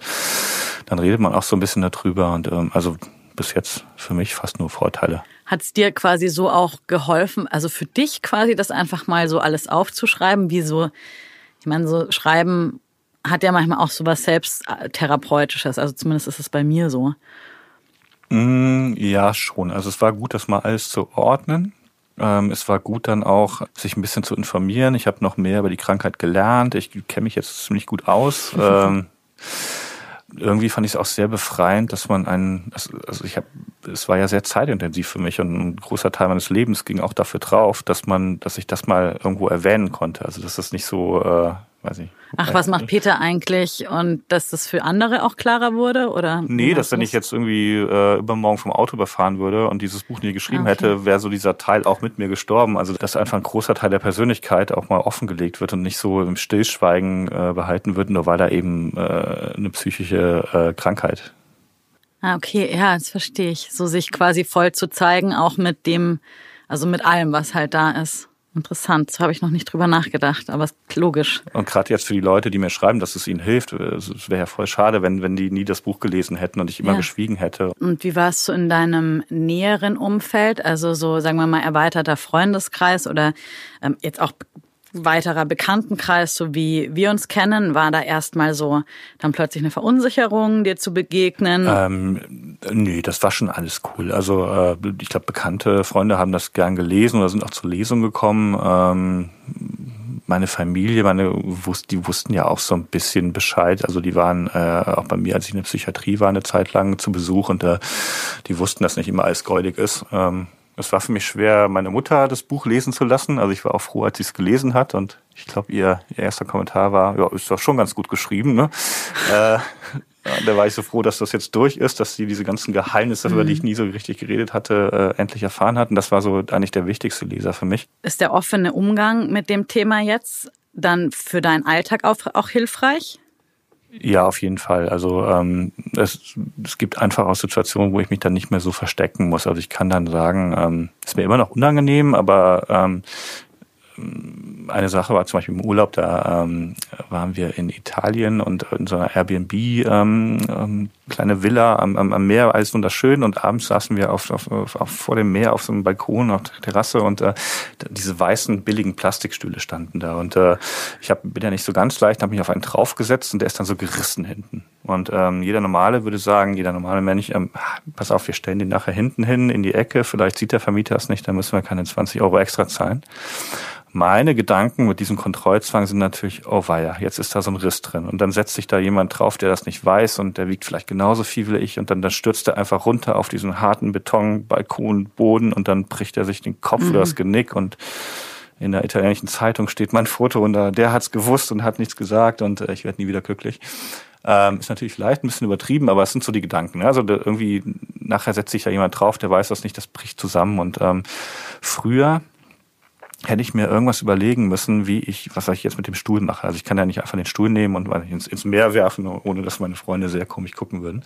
dann redet man auch so ein bisschen darüber. Und ähm, also bis jetzt für mich fast nur Vorteile. Hat es dir quasi so auch geholfen, also für dich quasi das einfach mal so alles aufzuschreiben, wie so, ich meine, so schreiben hat ja manchmal auch so was selbsttherapeutisches, also zumindest ist es bei mir so. Mm, ja, schon. Also es war gut, das mal alles zu ordnen. Ähm, es war gut dann auch, sich ein bisschen zu informieren. Ich habe noch mehr über die Krankheit gelernt. Ich kenne mich jetzt ziemlich gut aus. ähm, irgendwie fand ich es auch sehr befreiend, dass man einen, also ich habe, es war ja sehr zeitintensiv für mich und ein großer Teil meines Lebens ging auch dafür drauf, dass man, dass ich das mal irgendwo erwähnen konnte. Also dass das nicht so, äh, weiß ich. Ach, was macht Peter eigentlich? Und dass das für andere auch klarer wurde? Oder nee, dass wenn ich jetzt irgendwie äh, übermorgen vom Auto überfahren würde und dieses Buch nie geschrieben okay. hätte, wäre so dieser Teil auch mit mir gestorben. Also dass einfach ein großer Teil der Persönlichkeit auch mal offengelegt wird und nicht so im Stillschweigen äh, behalten wird, nur weil da eben äh, eine psychische äh, Krankheit. Ah, okay, ja, das verstehe ich. So sich quasi voll zu zeigen, auch mit dem, also mit allem, was halt da ist. Interessant, so habe ich noch nicht drüber nachgedacht, aber logisch. Und gerade jetzt für die Leute, die mir schreiben, dass es ihnen hilft, es wäre ja voll schade, wenn, wenn die nie das Buch gelesen hätten und ich immer ja. geschwiegen hätte. Und wie warst du in deinem näheren Umfeld, also so, sagen wir mal, erweiterter Freundeskreis oder ähm, jetzt auch weiterer Bekanntenkreis, so wie wir uns kennen, war da erstmal so dann plötzlich eine Verunsicherung, dir zu begegnen? Ähm, nee, das war schon alles cool. Also äh, ich glaube, bekannte Freunde haben das gern gelesen oder sind auch zur Lesung gekommen. Ähm, meine Familie, meine die wussten ja auch so ein bisschen Bescheid. Also die waren äh, auch bei mir, als ich in der Psychiatrie war, eine Zeit lang zu Besuch und äh, die wussten, dass nicht immer alles goldig ist. Ähm, es war für mich schwer, meine Mutter das Buch lesen zu lassen. Also ich war auch froh, als sie es gelesen hat. Und ich glaube, ihr, ihr erster Kommentar war, ja, ist doch schon ganz gut geschrieben. Ne? äh, da war ich so froh, dass das jetzt durch ist, dass sie diese ganzen Geheimnisse, mhm. über die ich mhm. nie so richtig geredet hatte, äh, endlich erfahren hat. Und das war so eigentlich der wichtigste Leser für mich. Ist der offene Umgang mit dem Thema jetzt dann für deinen Alltag auch, auch hilfreich? Ja, auf jeden Fall. Also ähm, es, es gibt einfach auch Situationen, wo ich mich dann nicht mehr so verstecken muss. Also ich kann dann sagen, ähm, ist mir immer noch unangenehm, aber ähm, eine Sache war zum Beispiel im Urlaub, da ähm, waren wir in Italien und in so einer Airbnb ähm, ähm, kleine Villa am, am, am Meer, alles wunderschön und abends saßen wir auf, auf, auf, vor dem Meer auf so einem Balkon auf der Terrasse und äh, diese weißen billigen Plastikstühle standen da und äh, ich hab, bin ja nicht so ganz leicht, habe mich auf einen draufgesetzt und der ist dann so gerissen hinten und ähm, jeder normale würde sagen, jeder normale Mensch, ähm, pass auf, wir stellen den nachher hinten hin in die Ecke, vielleicht sieht der Vermieter es nicht, dann müssen wir keine 20 Euro extra zahlen meine Gedanken mit diesem Kontrollzwang sind natürlich, oh weia, jetzt ist da so ein Riss drin. Und dann setzt sich da jemand drauf, der das nicht weiß und der wiegt vielleicht genauso viel wie ich und dann, dann stürzt er einfach runter auf diesen harten Beton, Balkon, Boden und dann bricht er sich den Kopf mhm. oder das Genick und in der italienischen Zeitung steht mein Foto und da, der hat's gewusst und hat nichts gesagt und äh, ich werde nie wieder glücklich. Ähm, ist natürlich vielleicht ein bisschen übertrieben, aber es sind so die Gedanken. Ne? Also irgendwie nachher setzt sich da jemand drauf, der weiß das nicht, das bricht zusammen. Und ähm, früher hätte ich mir irgendwas überlegen müssen, wie ich, was ich jetzt mit dem Stuhl mache. Also ich kann ja nicht einfach den Stuhl nehmen und ins, ins Meer werfen, ohne dass meine Freunde sehr komisch gucken würden.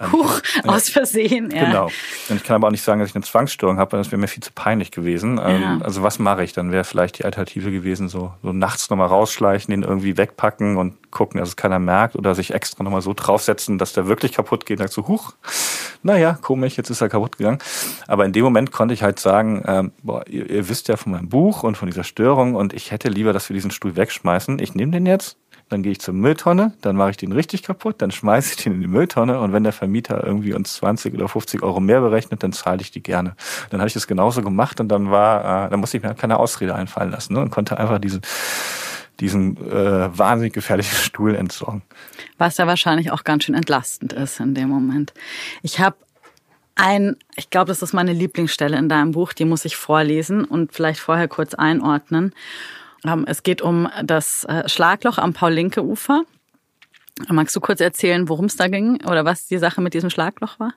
Ähm, Huch, ähm, aus Versehen, ja. Genau. Und ich kann aber auch nicht sagen, dass ich eine Zwangsstörung habe, weil das wäre mir viel zu peinlich gewesen. Ähm, ja. Also was mache ich? Dann wäre vielleicht die Alternative gewesen, so, so nachts nochmal rausschleichen, den irgendwie wegpacken und gucken, dass es keiner merkt oder sich extra nochmal so draufsetzen, dass der wirklich kaputt geht. Und sagt so, huch, naja, komisch, jetzt ist er kaputt gegangen. Aber in dem Moment konnte ich halt sagen, ähm, boah, ihr, ihr wisst ja von meinem Buch und von dieser Störung und ich hätte lieber, dass wir diesen Stuhl wegschmeißen. Ich nehme den jetzt, dann gehe ich zur Mülltonne, dann mache ich den richtig kaputt, dann schmeiße ich den in die Mülltonne und wenn der Vermieter irgendwie uns 20 oder 50 Euro mehr berechnet, dann zahle ich die gerne. Dann habe ich das genauso gemacht und dann war, äh, dann musste ich mir halt keine Ausrede einfallen lassen ne, und konnte einfach diesen diesen äh, wahnsinnig gefährlichen Stuhl entsorgen. Was ja wahrscheinlich auch ganz schön entlastend ist in dem Moment. Ich habe ein, ich glaube, das ist meine Lieblingsstelle in deinem Buch, die muss ich vorlesen und vielleicht vorher kurz einordnen. Ähm, es geht um das äh, Schlagloch am Paul-Linke-Ufer. Magst du kurz erzählen, worum es da ging oder was die Sache mit diesem Schlagloch war?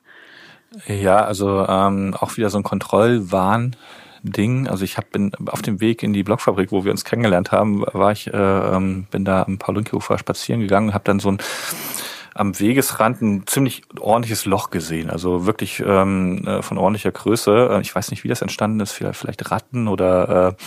Ja, also ähm, auch wieder so ein Kontrollwahn Ding. Also ich hab, bin auf dem Weg in die Blockfabrik, wo wir uns kennengelernt haben, war ich, äh, ähm, bin da am Paul-Linke-Ufer spazieren gegangen und habe dann so ein am Wegesrand ein ziemlich ordentliches Loch gesehen, also wirklich ähm, äh, von ordentlicher Größe. Äh, ich weiß nicht, wie das entstanden ist, vielleicht, vielleicht Ratten oder äh,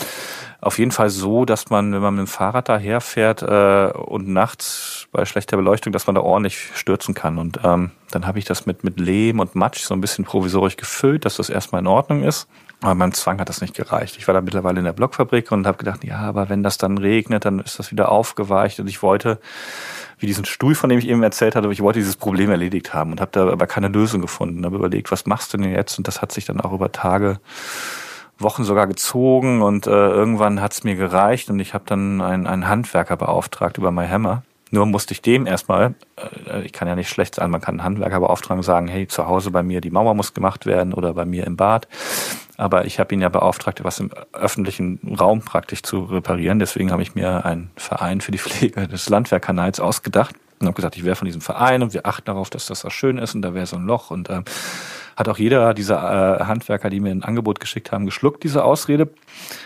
auf jeden Fall so, dass man, wenn man mit dem Fahrrad daherfährt äh, und nachts bei schlechter Beleuchtung, dass man da ordentlich stürzen kann. Und ähm, dann habe ich das mit, mit Lehm und Matsch so ein bisschen provisorisch gefüllt, dass das erstmal in Ordnung ist. Aber beim Zwang hat das nicht gereicht. Ich war da mittlerweile in der Blockfabrik und habe gedacht, ja, aber wenn das dann regnet, dann ist das wieder aufgeweicht. Und ich wollte, wie diesen Stuhl, von dem ich eben erzählt hatte, ich wollte dieses Problem erledigt haben und habe da aber keine Lösung gefunden. Habe überlegt, was machst du denn jetzt? Und das hat sich dann auch über Tage, Wochen sogar gezogen und äh, irgendwann hat es mir gereicht und ich habe dann einen, einen Handwerker beauftragt über My Hammer Nur musste ich dem erstmal, äh, ich kann ja nicht schlecht sein, man kann einen Handwerker beauftragen sagen, hey, zu Hause bei mir die Mauer muss gemacht werden oder bei mir im Bad. Aber ich habe ihn ja beauftragt, was im öffentlichen Raum praktisch zu reparieren. Deswegen habe ich mir einen Verein für die Pflege des Landwehrkanals ausgedacht und habe gesagt, ich wäre von diesem Verein und wir achten darauf, dass das da schön ist und da wäre so ein Loch und ähm, hat auch jeder dieser äh, Handwerker, die mir ein Angebot geschickt haben, geschluckt, diese Ausrede.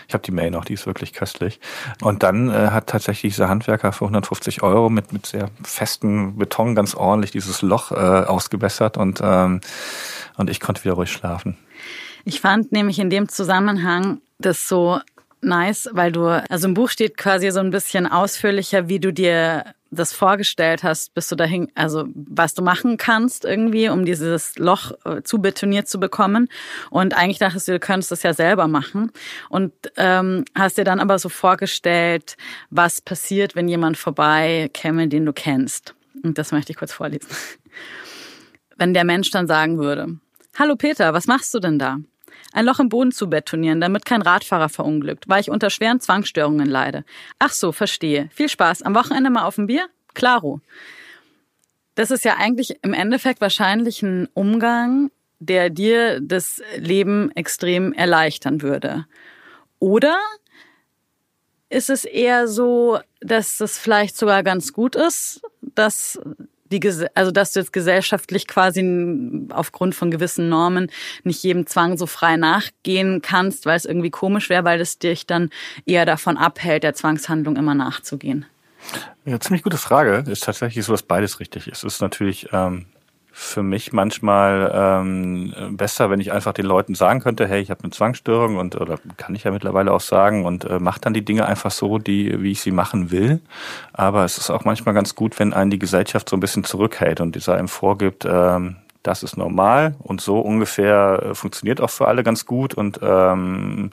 Ich habe die Mail noch, die ist wirklich köstlich. Und dann äh, hat tatsächlich dieser Handwerker für 150 Euro mit, mit sehr festen Beton ganz ordentlich dieses Loch äh, ausgebessert und, ähm, und ich konnte wieder ruhig schlafen. Ich fand nämlich in dem Zusammenhang das so nice, weil du, also im Buch steht quasi so ein bisschen ausführlicher, wie du dir das vorgestellt hast, bis du dahin, also was du machen kannst irgendwie, um dieses Loch äh, zu betoniert zu bekommen. Und eigentlich dachtest du, du könntest das ja selber machen. Und ähm, hast dir dann aber so vorgestellt, was passiert, wenn jemand vorbei käme, den du kennst. Und das möchte ich kurz vorlesen. Wenn der Mensch dann sagen würde, Hallo Peter, was machst du denn da? Ein Loch im Boden zu betonieren, damit kein Radfahrer verunglückt, weil ich unter schweren Zwangsstörungen leide. Ach so, verstehe. Viel Spaß. Am Wochenende mal auf ein Bier? Klaro. Das ist ja eigentlich im Endeffekt wahrscheinlich ein Umgang, der dir das Leben extrem erleichtern würde. Oder ist es eher so, dass es vielleicht sogar ganz gut ist, dass die, also dass du jetzt gesellschaftlich quasi aufgrund von gewissen Normen nicht jedem Zwang so frei nachgehen kannst, weil es irgendwie komisch wäre, weil es dich dann eher davon abhält, der Zwangshandlung immer nachzugehen? Ja, ziemlich gute Frage. Ist tatsächlich so, dass beides richtig ist. Es ist natürlich ähm, für mich manchmal ähm, besser, wenn ich einfach den Leuten sagen könnte, hey, ich habe eine Zwangsstörung und oder kann ich ja mittlerweile auch sagen und äh, mache dann die Dinge einfach so, die wie ich sie machen will. Aber es ist auch manchmal ganz gut, wenn einen die Gesellschaft so ein bisschen zurückhält und dieser einem vorgibt, ähm, das ist normal und so ungefähr äh, funktioniert auch für alle ganz gut und ähm,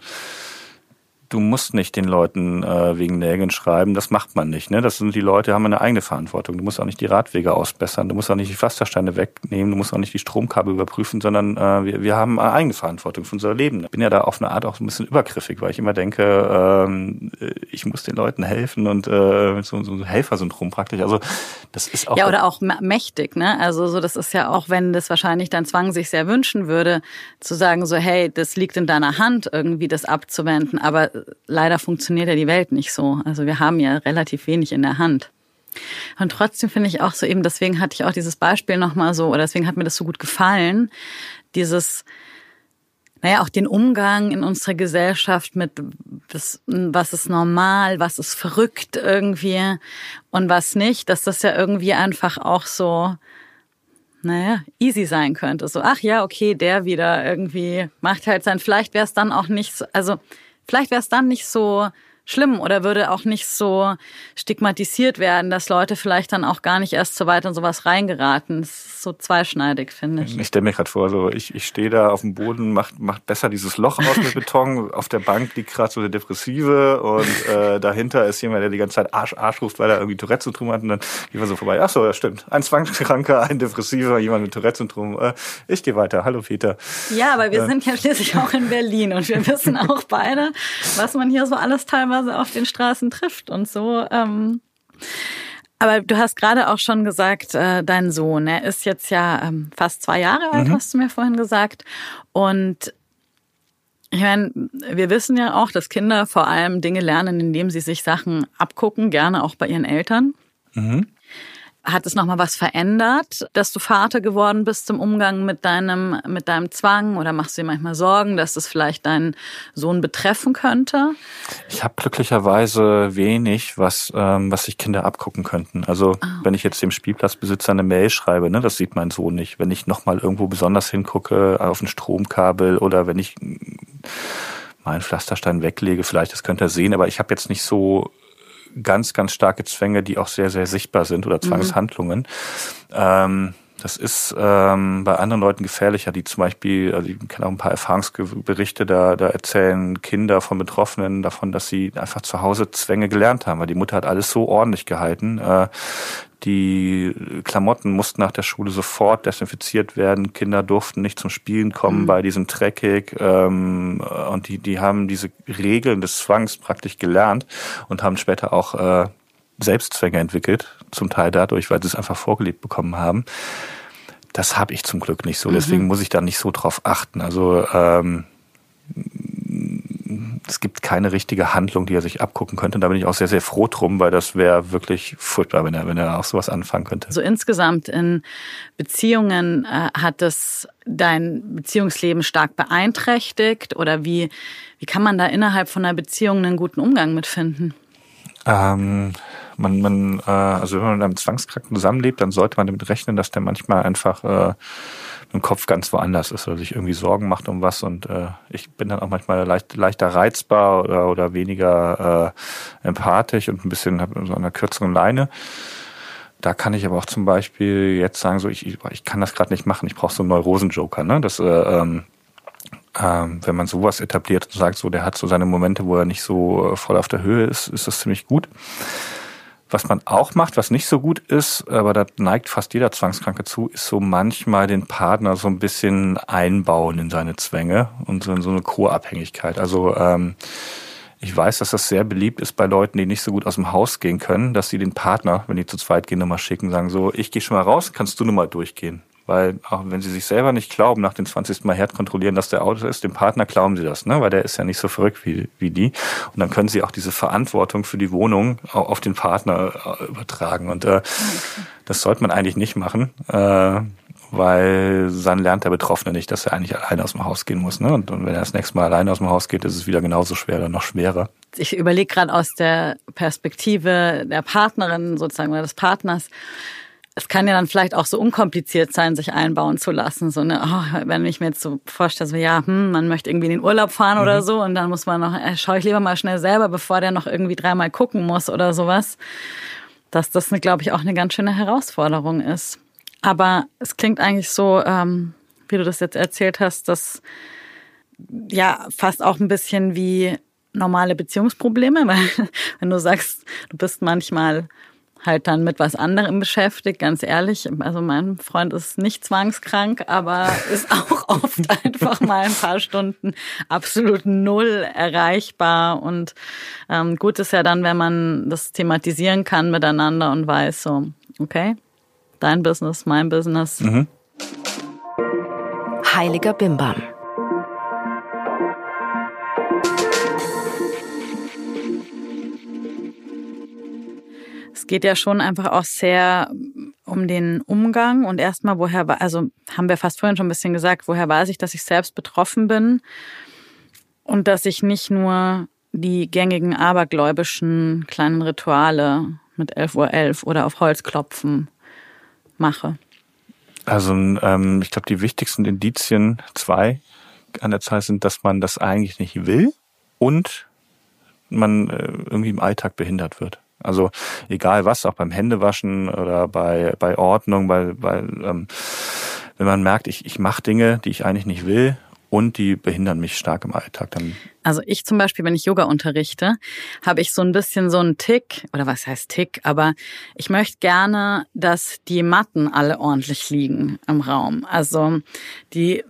du musst nicht den Leuten äh, wegen Nägeln schreiben, das macht man nicht. Ne? Das sind die Leute, haben eine eigene Verantwortung. Du musst auch nicht die Radwege ausbessern, du musst auch nicht die Pflastersteine wegnehmen, du musst auch nicht die Stromkabel überprüfen, sondern äh, wir, wir haben eine eigene Verantwortung für unser Leben. Ich bin ja da auf eine Art auch ein bisschen übergriffig, weil ich immer denke, ähm, ich muss den Leuten helfen und äh, so, so ein Helfersyndrom praktisch. Also das ist auch ja oder auch mächtig, ne? Also so das ist ja auch, wenn das wahrscheinlich dein Zwang sich sehr wünschen würde, zu sagen so hey, das liegt in deiner Hand irgendwie das abzuwenden, aber leider funktioniert ja die Welt nicht so. Also wir haben ja relativ wenig in der Hand. Und trotzdem finde ich auch so eben, deswegen hatte ich auch dieses Beispiel nochmal so, oder deswegen hat mir das so gut gefallen, dieses, naja, auch den Umgang in unserer Gesellschaft mit, das, was ist normal, was ist verrückt irgendwie und was nicht, dass das ja irgendwie einfach auch so, naja, easy sein könnte. So, ach ja, okay, der wieder irgendwie macht halt sein, vielleicht wäre es dann auch nicht so, also Vielleicht wäre es dann nicht so schlimm oder würde auch nicht so stigmatisiert werden, dass Leute vielleicht dann auch gar nicht erst so weit in sowas reingeraten. Das ist so zweischneidig, finde ich. Ich stelle mir gerade vor, so ich, ich stehe da auf dem Boden, macht macht besser dieses Loch aus mit Beton. auf der Bank liegt gerade so der Depressive und äh, dahinter ist jemand, der die ganze Zeit Arsch Arsch ruft, weil er irgendwie Tourette-Syndrom hat und dann gehen wir so vorbei. Ach so, ja stimmt. Ein Zwangskranker, ein Depressiver, jemand mit Tourette-Syndrom. Äh, ich gehe weiter. Hallo Peter. Ja, aber wir äh. sind ja schließlich auch in Berlin und wir wissen auch beide, was man hier so alles teilweise teilweise auf den Straßen trifft und so. Ähm, aber du hast gerade auch schon gesagt, äh, dein Sohn, er ist jetzt ja ähm, fast zwei Jahre alt, mhm. hast du mir vorhin gesagt. Und ich meine, wir wissen ja auch, dass Kinder vor allem Dinge lernen, indem sie sich Sachen abgucken, gerne auch bei ihren Eltern. Mhm. Hat es nochmal was verändert, dass du Vater geworden bist im Umgang mit deinem, mit deinem Zwang? Oder machst du dir manchmal Sorgen, dass das vielleicht deinen Sohn betreffen könnte? Ich habe glücklicherweise wenig, was, ähm, was sich Kinder abgucken könnten. Also oh. wenn ich jetzt dem Spielplatzbesitzer eine Mail schreibe, ne, das sieht mein Sohn nicht. Wenn ich nochmal irgendwo besonders hingucke, auf ein Stromkabel oder wenn ich mal einen Pflasterstein weglege, vielleicht, das könnte er sehen, aber ich habe jetzt nicht so ganz, ganz starke Zwänge, die auch sehr, sehr sichtbar sind oder Zwangshandlungen. Mhm. Ähm, das ist ähm, bei anderen Leuten gefährlicher, die zum Beispiel, also ich kenne auch ein paar Erfahrungsberichte, da, da erzählen Kinder von Betroffenen davon, dass sie einfach zu Hause Zwänge gelernt haben, weil die Mutter hat alles so ordentlich gehalten. Äh, die Klamotten mussten nach der Schule sofort desinfiziert werden. Kinder durften nicht zum Spielen kommen, mhm. weil die sind dreckig. Ähm, und die, die haben diese Regeln des Zwangs praktisch gelernt und haben später auch äh, Selbstzwänge entwickelt, zum Teil dadurch, weil sie es einfach vorgelebt bekommen haben. Das habe ich zum Glück nicht so. Deswegen mhm. muss ich da nicht so drauf achten. Also ähm, es gibt keine richtige Handlung, die er sich abgucken könnte. Und da bin ich auch sehr, sehr froh drum, weil das wäre wirklich furchtbar, wenn er, wenn er auch sowas anfangen könnte. So insgesamt in Beziehungen äh, hat das dein Beziehungsleben stark beeinträchtigt oder wie, wie kann man da innerhalb von einer Beziehung einen guten Umgang mitfinden? Ähm, man, man, äh, also wenn man mit einem Zwangskranken zusammenlebt, dann sollte man damit rechnen, dass der manchmal einfach äh, im Kopf ganz woanders ist oder sich irgendwie Sorgen macht um was und äh, ich bin dann auch manchmal leicht, leichter reizbar oder, oder weniger äh, empathisch und ein bisschen hab so einer kürzeren Leine. Da kann ich aber auch zum Beispiel jetzt sagen, so ich, ich, kann das gerade nicht machen, ich brauche so einen Neurosen-Joker. Ne? Das, äh, ähm, ähm, wenn man sowas etabliert und sagt, so der hat so seine Momente, wo er nicht so äh, voll auf der Höhe ist, ist das ziemlich gut. Was man auch macht, was nicht so gut ist, aber da neigt fast jeder Zwangskranke zu, ist so manchmal den Partner so ein bisschen einbauen in seine Zwänge und so in so eine Co-Abhängigkeit. Also ähm, ich weiß, dass das sehr beliebt ist bei Leuten, die nicht so gut aus dem Haus gehen können, dass sie den Partner, wenn die zu zweit gehen, nochmal schicken, sagen so, ich gehe schon mal raus, kannst du nochmal durchgehen. Weil auch wenn sie sich selber nicht glauben, nach dem 20. Mal Herd kontrollieren, dass der Auto ist, dem Partner glauben sie das, ne? weil der ist ja nicht so verrückt wie, wie die. Und dann können sie auch diese Verantwortung für die Wohnung auf den Partner äh, übertragen. Und äh, das sollte man eigentlich nicht machen. Äh, weil dann lernt der Betroffene nicht, dass er eigentlich alleine aus dem Haus gehen muss. Ne? Und, und wenn er das nächste Mal alleine aus dem Haus geht, ist es wieder genauso schwer oder noch schwerer. Ich überlege gerade aus der Perspektive der Partnerin sozusagen oder des Partners es kann ja dann vielleicht auch so unkompliziert sein, sich einbauen zu lassen. So eine, oh, wenn ich mir jetzt so vorstelle, so ja, hm, man möchte irgendwie in den Urlaub fahren mhm. oder so und dann muss man noch, äh, schaue ich lieber mal schnell selber, bevor der noch irgendwie dreimal gucken muss oder sowas. Dass das, glaube ich, auch eine ganz schöne Herausforderung ist. Aber es klingt eigentlich so, ähm, wie du das jetzt erzählt hast, dass ja fast auch ein bisschen wie normale Beziehungsprobleme, weil wenn du sagst, du bist manchmal halt dann mit was anderem beschäftigt, ganz ehrlich. Also mein Freund ist nicht zwangskrank, aber ist auch oft einfach mal ein paar Stunden absolut null erreichbar. Und ähm, gut ist ja dann, wenn man das thematisieren kann miteinander und weiß so, okay, dein Business, mein Business. Mhm. Heiliger Bimbam. Geht ja schon einfach auch sehr um den Umgang und erstmal, woher, also haben wir fast vorhin schon ein bisschen gesagt, woher weiß ich, dass ich selbst betroffen bin und dass ich nicht nur die gängigen abergläubischen kleinen Rituale mit 11.11 Uhr .11 oder auf Holz klopfen mache. Also ähm, ich glaube, die wichtigsten Indizien, zwei an der Zahl sind, dass man das eigentlich nicht will und man äh, irgendwie im Alltag behindert wird. Also egal was, auch beim Händewaschen oder bei, bei Ordnung, bei, bei ähm, wenn man merkt, ich, ich mache Dinge, die ich eigentlich nicht will und die behindern mich stark im Alltag. Dann also ich zum Beispiel, wenn ich Yoga unterrichte, habe ich so ein bisschen so einen Tick, oder was heißt Tick, aber ich möchte gerne, dass die Matten alle ordentlich liegen im Raum. Also die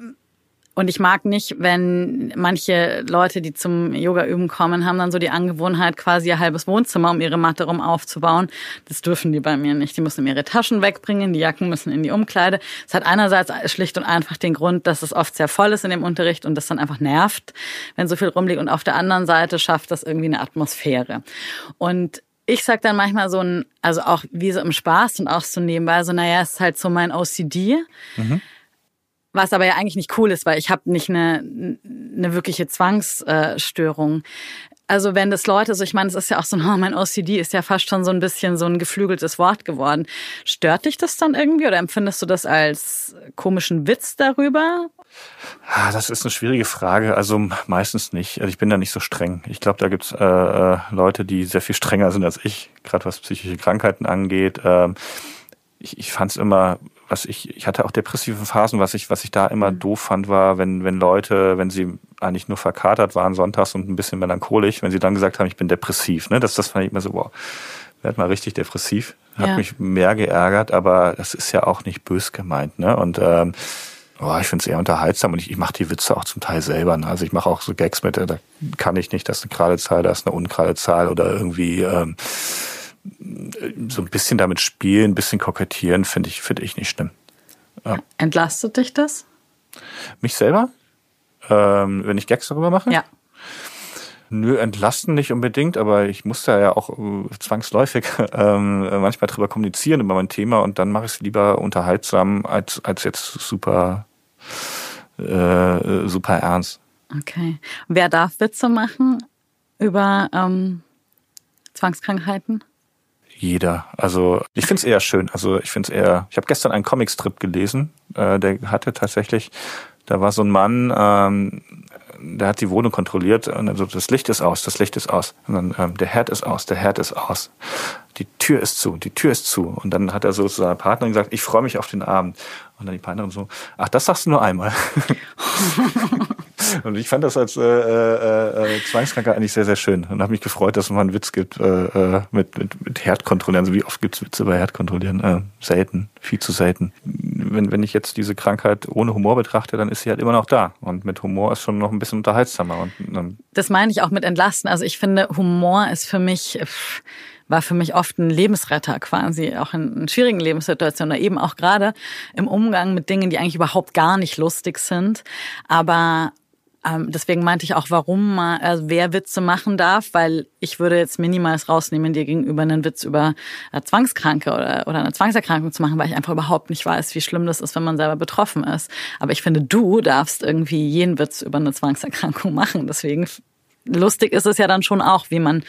und ich mag nicht, wenn manche Leute, die zum Yoga üben kommen, haben dann so die Angewohnheit, quasi ihr halbes Wohnzimmer um ihre Matte rum aufzubauen. Das dürfen die bei mir nicht. Die müssen ihre Taschen wegbringen, die Jacken müssen in die Umkleide. Es hat einerseits schlicht und einfach den Grund, dass es oft sehr voll ist in dem Unterricht und das dann einfach nervt, wenn so viel rumliegt. Und auf der anderen Seite schafft das irgendwie eine Atmosphäre. Und ich sag dann manchmal so ein, also auch wie so im Spaß und auch so nebenbei, so, naja, es ist halt so mein OCD. Mhm. Was aber ja eigentlich nicht cool ist, weil ich habe nicht eine, eine wirkliche Zwangsstörung. Also wenn das Leute so, ich meine, es ist ja auch so, oh, mein OCD ist ja fast schon so ein bisschen so ein geflügeltes Wort geworden. Stört dich das dann irgendwie oder empfindest du das als komischen Witz darüber? Ah, das ist eine schwierige Frage. Also meistens nicht. Also ich bin da nicht so streng. Ich glaube, da gibt's äh, äh, Leute, die sehr viel strenger sind als ich, gerade was psychische Krankheiten angeht. Ähm, ich, ich fand es immer was ich, ich hatte auch depressive Phasen, was ich, was ich da immer mhm. doof fand, war, wenn, wenn Leute, wenn sie eigentlich nur verkatert waren sonntags und ein bisschen melancholisch, wenn sie dann gesagt haben, ich bin depressiv, ne, das, das fand ich immer so, wow, werd mal richtig depressiv. Hat ja. mich mehr geärgert, aber das ist ja auch nicht bös gemeint, ne, und, ähm, Oh, ich finde es eher unterhaltsam und ich, ich mache die Witze auch zum Teil selber. Ne? Also ich mache auch so Gags mit, da kann ich nicht, das ist eine gerade Zahl, da ist eine ungerade Zahl oder irgendwie ähm, so ein bisschen damit spielen, ein bisschen kokettieren, finde ich, finde ich nicht schlimm. Ja. Entlastet dich das? Mich selber? Ähm, wenn ich Gags darüber mache? Ja. Nö, entlasten nicht unbedingt, aber ich muss da ja auch äh, zwangsläufig ähm, manchmal drüber kommunizieren über mein Thema und dann mache ich es lieber unterhaltsam als, als jetzt super, äh, super ernst. Okay. Wer darf Witze machen über ähm, Zwangskrankheiten? Jeder. Also ich finde es eher schön. Also ich finde es eher. Ich habe gestern einen Comicstrip gelesen, äh, der hatte tatsächlich, da war so ein Mann, ähm, der hat die Wohnung kontrolliert und also das Licht ist aus, das Licht ist aus. Und dann ähm, der Herd ist aus, der Herd ist aus. Die Tür ist zu, die Tür ist zu. Und dann hat er so zu seiner Partnerin gesagt, ich freue mich auf den Abend. Und dann die Partnerin so, ach, das sagst du nur einmal. Und ich fand das als äh, äh, äh, Zwangskranker eigentlich sehr, sehr schön. Und habe mich gefreut, dass es mal einen Witz gibt äh, äh, mit, mit, mit Herd kontrollieren. Also wie oft gibt's Witze bei Herd kontrollieren? Äh, selten, viel zu selten. Wenn, wenn ich jetzt diese Krankheit ohne Humor betrachte, dann ist sie halt immer noch da. Und mit Humor ist schon noch ein bisschen unterhaltsamer. Und, ähm, das meine ich auch mit Entlasten. Also ich finde, Humor ist für mich war für mich oft ein Lebensretter quasi, auch in, in schwierigen Lebenssituationen oder eben auch gerade im Umgang mit Dingen, die eigentlich überhaupt gar nicht lustig sind. Aber ähm, deswegen meinte ich auch, warum mal, also wer Witze machen darf, weil ich würde jetzt minimals rausnehmen, dir gegenüber einen Witz über eine Zwangskranke oder, oder eine Zwangserkrankung zu machen, weil ich einfach überhaupt nicht weiß, wie schlimm das ist, wenn man selber betroffen ist. Aber ich finde, du darfst irgendwie jeden Witz über eine Zwangserkrankung machen. Deswegen lustig ist es ja dann schon auch, wie man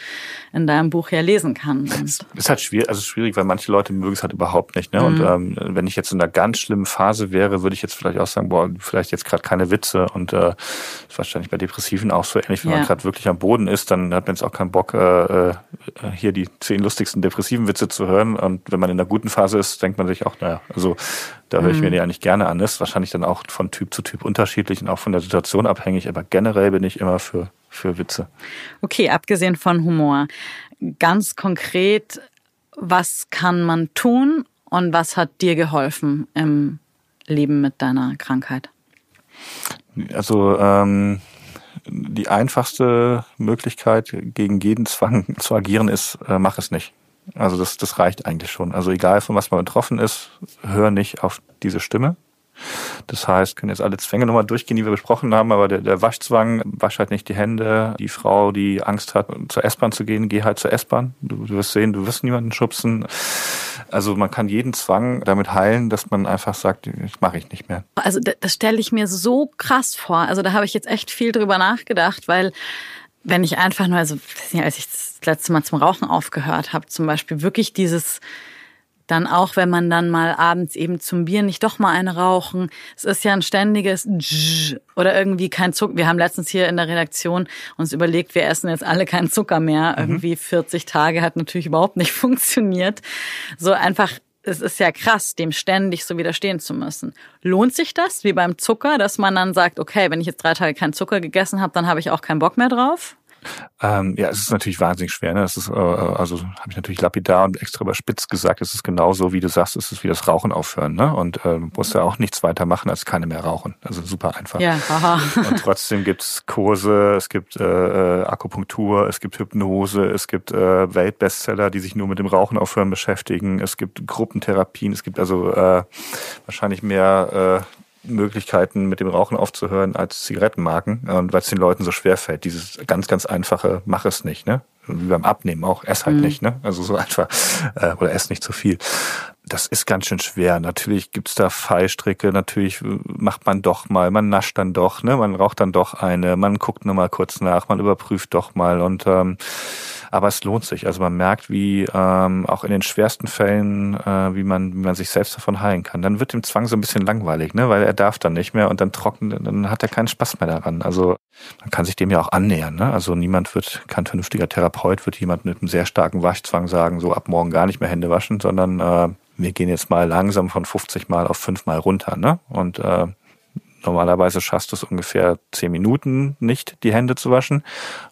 in deinem Buch ja lesen kann. Es ist halt schwierig, also schwierig, weil manche Leute mögen es halt überhaupt nicht. Ne? Mhm. Und ähm, wenn ich jetzt in einer ganz schlimmen Phase wäre, würde ich jetzt vielleicht auch sagen, boah, vielleicht jetzt gerade keine Witze. Und äh, ist wahrscheinlich bei Depressiven auch so ähnlich, wenn ja. man gerade wirklich am Boden ist, dann hat man jetzt auch keinen Bock, äh, äh, hier die zehn lustigsten depressiven Witze zu hören. Und wenn man in einer guten Phase ist, denkt man sich auch, naja, also da höre ich mir mhm. die eigentlich gerne an. Das ist wahrscheinlich dann auch von Typ zu Typ unterschiedlich und auch von der Situation abhängig. Aber generell bin ich immer für, für Witze. Okay, abgesehen von Humor. Ganz konkret, was kann man tun und was hat dir geholfen im Leben mit deiner Krankheit? Also ähm, die einfachste Möglichkeit, gegen jeden Zwang zu agieren, ist, äh, mach es nicht. Also das, das reicht eigentlich schon. Also egal von was man betroffen ist, hör nicht auf diese Stimme. Das heißt, können jetzt alle Zwänge nochmal durchgehen, die wir besprochen haben, aber der, der Waschzwang, wasch halt nicht die Hände. Die Frau, die Angst hat, zur S-Bahn zu gehen, geh halt zur S-Bahn. Du, du wirst sehen, du wirst niemanden schubsen. Also man kann jeden Zwang damit heilen, dass man einfach sagt, das mache ich nicht mehr. Also das stelle ich mir so krass vor. Also da habe ich jetzt echt viel drüber nachgedacht, weil wenn ich einfach nur, also als ich das letzte Mal zum Rauchen aufgehört habe, zum Beispiel wirklich dieses dann auch, wenn man dann mal abends eben zum Bier nicht doch mal eine rauchen. Es ist ja ein ständiges oder irgendwie kein Zucker. Wir haben letztens hier in der Redaktion uns überlegt, wir essen jetzt alle keinen Zucker mehr. Mhm. Irgendwie 40 Tage hat natürlich überhaupt nicht funktioniert. So einfach es ist ja krass, dem ständig so widerstehen zu müssen. Lohnt sich das, wie beim Zucker, dass man dann sagt, okay, wenn ich jetzt drei Tage keinen Zucker gegessen habe, dann habe ich auch keinen Bock mehr drauf? Ähm, ja, es ist natürlich wahnsinnig schwer. Ne? Das ist, äh, also habe ich natürlich lapidar und extra überspitzt gesagt. Es ist genauso, wie du sagst, es ist wie das Rauchen aufhören. Ne? Und äh, musst ja auch nichts weiter machen, als keine mehr rauchen. Also super einfach. Ja, haha. und trotzdem gibt's Kurse, es gibt äh, äh, Akupunktur, es gibt Hypnose, es gibt äh, Weltbestseller, die sich nur mit dem Rauchen aufhören beschäftigen. Es gibt Gruppentherapien, es gibt also äh, wahrscheinlich mehr äh, Möglichkeiten, mit dem Rauchen aufzuhören als Zigarettenmarken. Und weil es den Leuten so schwer fällt, dieses ganz, ganz einfache, mach es nicht, ne? Wie beim Abnehmen auch, ess halt mhm. nicht, ne? Also so einfach, äh, oder ess nicht zu viel. Das ist ganz schön schwer. Natürlich gibt's da Fallstricke, natürlich macht man doch mal, man nascht dann doch, ne? Man raucht dann doch eine, man guckt nur mal kurz nach, man überprüft doch mal und ähm, aber es lohnt sich. Also man merkt, wie ähm, auch in den schwersten Fällen, äh, wie man, wie man sich selbst davon heilen kann. Dann wird dem Zwang so ein bisschen langweilig, ne? weil er darf dann nicht mehr und dann trocken, dann hat er keinen Spaß mehr daran. Also man kann sich dem ja auch annähern. Ne? Also niemand wird, kein vernünftiger Therapeut wird jemand mit einem sehr starken Waschzwang sagen, so ab morgen gar nicht mehr Hände waschen, sondern äh, wir gehen jetzt mal langsam von 50 Mal auf 5 Mal runter. Ne? Und äh, Normalerweise schaffst du es ungefähr 10 Minuten nicht, die Hände zu waschen.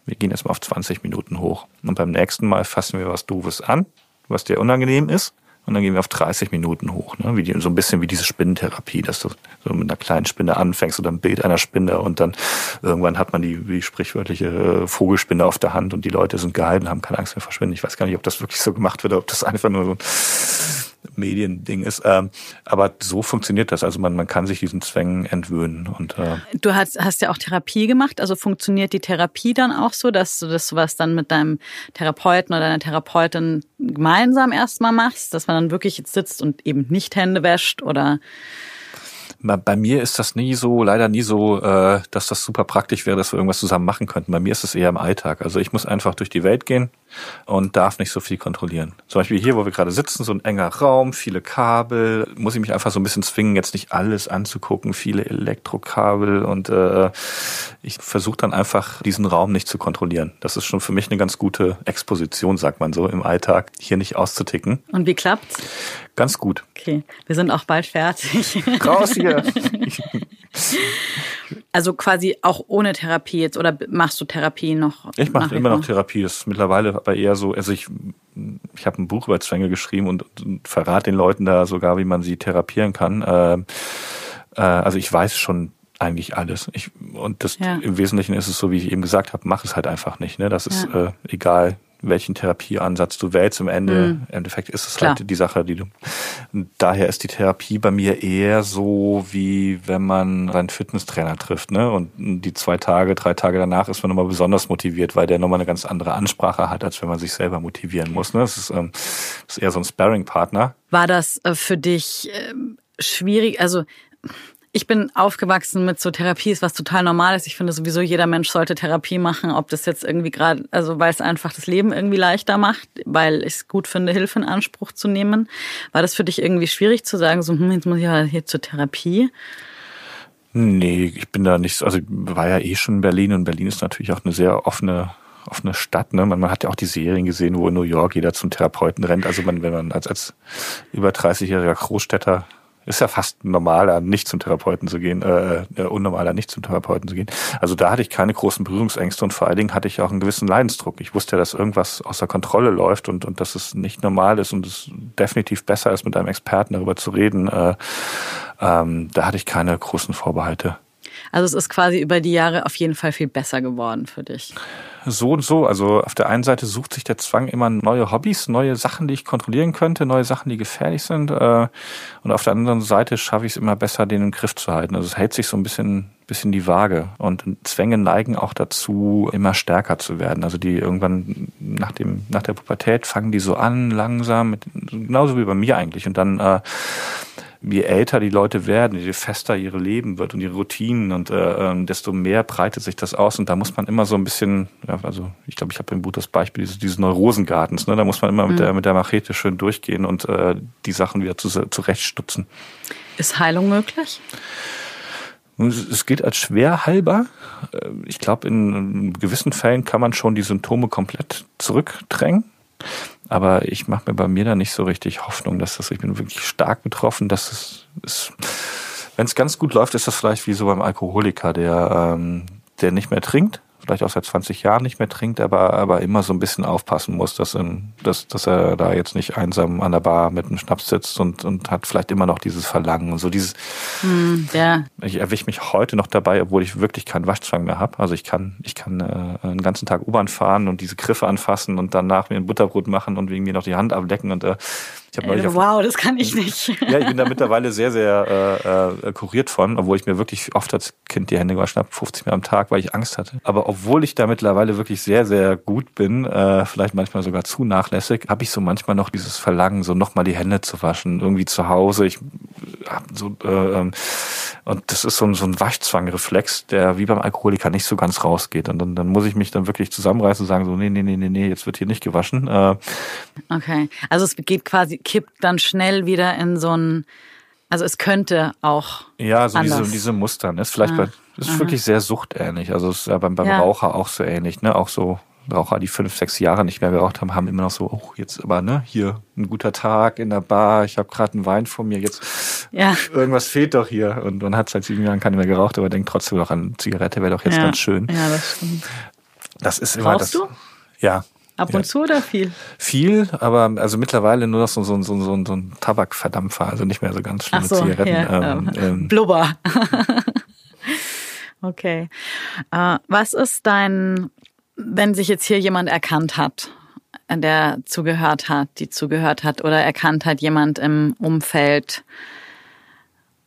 Wir gehen jetzt mal auf 20 Minuten hoch. Und beim nächsten Mal fassen wir was Doofes an, was dir unangenehm ist. und dann gehen wir auf 30 Minuten hoch. Ne? Wie die, so ein bisschen wie diese Spinnentherapie, dass du so mit einer kleinen Spinne anfängst oder ein Bild einer Spinne und dann irgendwann hat man die, die sprichwörtliche äh, Vogelspinne auf der Hand und die Leute sind gehalten, haben keine Angst mehr verschwinden. Ich weiß gar nicht, ob das wirklich so gemacht wird oder ob das einfach nur so Mediending ist. Ähm, aber so funktioniert das. Also man, man kann sich diesen Zwängen entwöhnen. Und, äh du hast, hast ja auch Therapie gemacht. Also funktioniert die Therapie dann auch so, dass du das sowas dann mit deinem Therapeuten oder deiner Therapeutin gemeinsam erstmal machst, dass man dann wirklich jetzt sitzt und eben nicht Hände wäscht oder bei mir ist das nie so, leider nie so, äh, dass das super praktisch wäre, dass wir irgendwas zusammen machen könnten. Bei mir ist es eher im Alltag. Also ich muss einfach durch die Welt gehen und darf nicht so viel kontrollieren. Zum Beispiel hier, wo wir gerade sitzen, so ein enger Raum, viele Kabel, muss ich mich einfach so ein bisschen zwingen, jetzt nicht alles anzugucken, viele Elektrokabel und äh, ich versuche dann einfach diesen Raum nicht zu kontrollieren. Das ist schon für mich eine ganz gute Exposition, sagt man so, im Alltag, hier nicht auszuticken. Und wie klappt's? Ganz gut. Okay, wir sind auch bald fertig. Raus hier. Also quasi auch ohne Therapie jetzt oder machst du Therapie noch? Ich mache immer noch Therapie. Das ist mittlerweile aber eher so, also ich, ich habe ein Buch über Zwänge geschrieben und, und verrate den Leuten da sogar, wie man sie therapieren kann. Äh, äh, also ich weiß schon eigentlich alles. Ich, und das ja. im Wesentlichen ist es so, wie ich eben gesagt habe, mach es halt einfach nicht. Ne? Das ist ja. äh, egal, welchen Therapieansatz du wählst. Im Ende, mhm. im Endeffekt ist es Klar. halt die Sache, die du. Daher ist die Therapie bei mir eher so, wie wenn man seinen Fitnesstrainer trifft, ne? Und die zwei Tage, drei Tage danach ist man nochmal besonders motiviert, weil der nochmal eine ganz andere Ansprache hat, als wenn man sich selber motivieren muss. Ne? Das ist, ähm, das ist eher so ein Sparring-Partner. War das äh, für dich äh, schwierig? Also ich bin aufgewachsen mit so Therapie, ist was total normal ist. Ich finde sowieso, jeder Mensch sollte Therapie machen, ob das jetzt irgendwie gerade, also weil es einfach das Leben irgendwie leichter macht, weil ich es gut finde, Hilfe in Anspruch zu nehmen. War das für dich irgendwie schwierig zu sagen, so, hm, jetzt muss ich ja hier zur Therapie? Nee, ich bin da nicht, also ich war ja eh schon in Berlin und Berlin ist natürlich auch eine sehr offene offene Stadt. Ne? Man, man hat ja auch die Serien gesehen, wo in New York jeder zum Therapeuten rennt. Also man, wenn man als, als über 30-jähriger Großstädter ist ja fast normaler, nicht zum Therapeuten zu gehen, äh, äh, unnormaler, nicht zum Therapeuten zu gehen. Also da hatte ich keine großen Berührungsängste und vor allen Dingen hatte ich auch einen gewissen Leidensdruck. Ich wusste ja, dass irgendwas außer Kontrolle läuft und, und dass es nicht normal ist und es definitiv besser ist, mit einem Experten darüber zu reden. Äh, ähm, da hatte ich keine großen Vorbehalte. Also es ist quasi über die Jahre auf jeden Fall viel besser geworden für dich so und so. Also auf der einen Seite sucht sich der Zwang immer neue Hobbys, neue Sachen, die ich kontrollieren könnte, neue Sachen, die gefährlich sind. Äh, und auf der anderen Seite schaffe ich es immer besser, den im Griff zu halten. Also es hält sich so ein bisschen, bisschen die Waage. Und Zwänge neigen auch dazu, immer stärker zu werden. Also die irgendwann nach dem, nach der Pubertät fangen die so an, langsam, genauso wie bei mir eigentlich. Und dann äh, je älter die Leute werden, je fester ihre Leben wird und ihre Routinen und äh, ähm, desto mehr breitet sich das aus. Und da muss man immer so ein bisschen, ja, also ich glaube, ich habe im Buch das Beispiel dieses, dieses Neurosengartens, ne? da muss man immer mhm. mit, der, mit der Machete schön durchgehen und äh, die Sachen wieder zu, zurechtstutzen. Ist Heilung möglich? Es geht als schwer heilbar. Äh, ich glaube, in gewissen Fällen kann man schon die Symptome komplett zurückdrängen. Aber ich mache mir bei mir da nicht so richtig Hoffnung, dass das, ich bin wirklich stark betroffen, dass es, es wenn es ganz gut läuft, ist das vielleicht wie so beim Alkoholiker, der, ähm, der nicht mehr trinkt, vielleicht auch seit 20 Jahren nicht mehr trinkt, aber, aber immer so ein bisschen aufpassen muss, dass, in, dass, dass er da jetzt nicht einsam an der Bar mit einem Schnaps sitzt und, und hat vielleicht immer noch dieses Verlangen und so dieses. Mm, ja. Ich erwische mich heute noch dabei, obwohl ich wirklich keinen Waschzwang mehr habe. Also ich kann, ich kann äh, einen ganzen Tag U-Bahn fahren und diese Griffe anfassen und danach mir ein Butterbrot machen und wegen mir noch die Hand ablecken und äh, ich äh, neulich wow, das kann ich nicht. ja, ich bin da mittlerweile sehr, sehr äh, äh, kuriert von, obwohl ich mir wirklich oft als Kind die Hände gewaschen habe, 50 Mal am Tag, weil ich Angst hatte. Aber obwohl ich da mittlerweile wirklich sehr, sehr gut bin, äh, vielleicht manchmal sogar zu nachlässig, habe ich so manchmal noch dieses Verlangen, so nochmal die Hände zu waschen, irgendwie zu Hause. Ich hab so äh, ähm, und das ist so ein, so ein Waschzwangreflex, der wie beim Alkoholiker nicht so ganz rausgeht. Und dann, dann muss ich mich dann wirklich zusammenreißen und sagen so, nee, nee, nee, nee, nee, jetzt wird hier nicht gewaschen. Äh, okay, also es geht quasi, kippt dann schnell wieder in so ein, also es könnte auch Ja, so diese, diese Muster. Ne? Ist vielleicht ah, bei, ist aha. wirklich sehr suchtähnlich. Also es ist ja beim, beim ja. Raucher auch so ähnlich, ne? Auch so Raucher, die fünf, sechs Jahre nicht mehr geraucht haben, haben immer noch so, oh, jetzt aber, ne, hier ein guter Tag in der Bar, ich habe gerade einen Wein vor mir, jetzt ja. irgendwas fehlt doch hier. Und man hat seit sieben Jahren keine mehr geraucht, aber denkt trotzdem noch an Zigarette, wäre doch jetzt ja. ganz schön. Ja, das stimmt. Das ist immer Rauchst das. Du? Ja, Ab und ja. zu oder viel? Viel, aber also mittlerweile nur noch so, so, so, so, so ein Tabakverdampfer, also nicht mehr so ganz schlimme so, Zigaretten. Ja, ähm, ähm, Blubber. okay. Uh, was ist dein, wenn sich jetzt hier jemand erkannt hat, der zugehört hat, die zugehört hat oder erkannt hat, jemand im Umfeld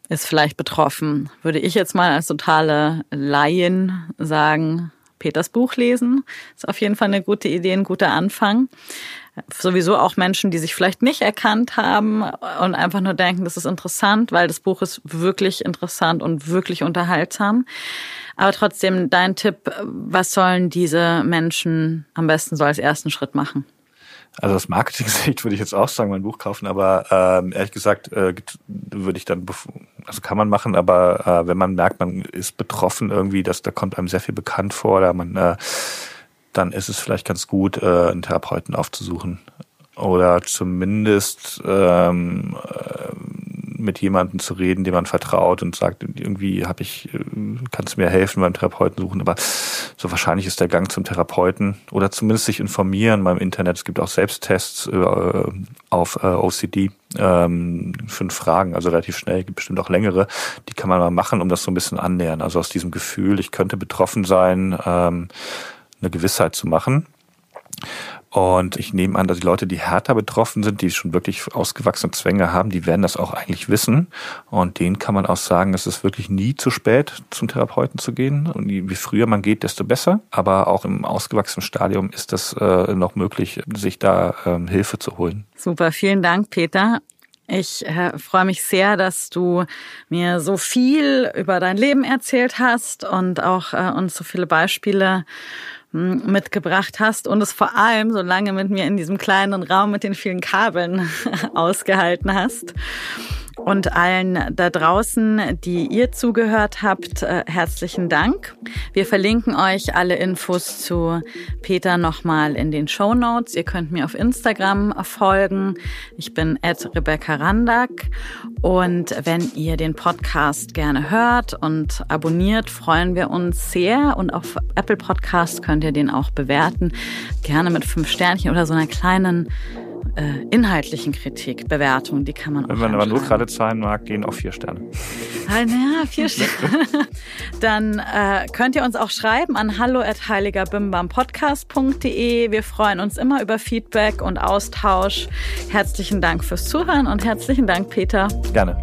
ist vielleicht betroffen, würde ich jetzt mal als totale Laien sagen, Peters Buch lesen. Ist auf jeden Fall eine gute Idee, ein guter Anfang. Sowieso auch Menschen, die sich vielleicht nicht erkannt haben und einfach nur denken, das ist interessant, weil das Buch ist wirklich interessant und wirklich unterhaltsam. Aber trotzdem dein Tipp, was sollen diese Menschen am besten so als ersten Schritt machen? Also aus Marketing-Sicht würde ich jetzt auch sagen, mein Buch kaufen, aber ähm, ehrlich gesagt äh, würde ich dann, also kann man machen, aber äh, wenn man merkt, man ist betroffen irgendwie, dass da kommt einem sehr viel bekannt vor, oder man, äh, dann ist es vielleicht ganz gut, äh, einen Therapeuten aufzusuchen. Oder zumindest ähm, äh, mit jemandem zu reden, dem man vertraut und sagt, irgendwie habe ich, äh, kannst mir helfen beim Therapeuten suchen, aber so wahrscheinlich ist der Gang zum Therapeuten oder zumindest sich informieren beim Internet. Es gibt auch Selbsttests äh, auf äh, OCD, ähm, fünf Fragen, also relativ schnell, gibt bestimmt auch längere, die kann man mal machen, um das so ein bisschen annähern. Also aus diesem Gefühl, ich könnte betroffen sein, ähm, eine Gewissheit zu machen. Und ich nehme an, dass die Leute, die härter betroffen sind, die schon wirklich ausgewachsene Zwänge haben, die werden das auch eigentlich wissen. Und denen kann man auch sagen, es ist wirklich nie zu spät, zum Therapeuten zu gehen. Und je früher man geht, desto besser. Aber auch im ausgewachsenen Stadium ist das äh, noch möglich, sich da ähm, Hilfe zu holen. Super, vielen Dank, Peter. Ich äh, freue mich sehr, dass du mir so viel über dein Leben erzählt hast und auch äh, uns so viele Beispiele mitgebracht hast und es vor allem so lange mit mir in diesem kleinen Raum mit den vielen Kabeln ausgehalten hast. Und allen da draußen, die ihr zugehört habt, äh, herzlichen Dank. Wir verlinken euch alle Infos zu Peter nochmal in den Show Notes. Ihr könnt mir auf Instagram folgen. Ich bin at Rebecca Randack. Und wenn ihr den Podcast gerne hört und abonniert, freuen wir uns sehr. Und auf Apple Podcast könnt ihr den auch bewerten. Gerne mit fünf Sternchen oder so einer kleinen äh, inhaltlichen Kritik, Bewertung, die kann man Wenn man aber nur gerade zahlen mag, gehen auch vier Sterne. Ah, ja, vier Sterne. Dann äh, könnt ihr uns auch schreiben an hallo@heiligerbimbampodcast.de. Wir freuen uns immer über Feedback und Austausch. Herzlichen Dank fürs Zuhören und herzlichen Dank, Peter. Gerne.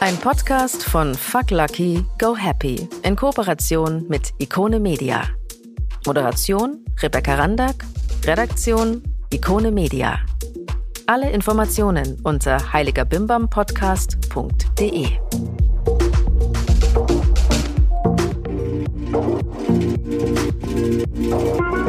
Ein Podcast von Fuck Lucky, Go Happy in Kooperation mit Ikone Media. Moderation Rebecca Randack, Redaktion Ikone Media. Alle Informationen unter heiligerbimbampodcast.de. Thank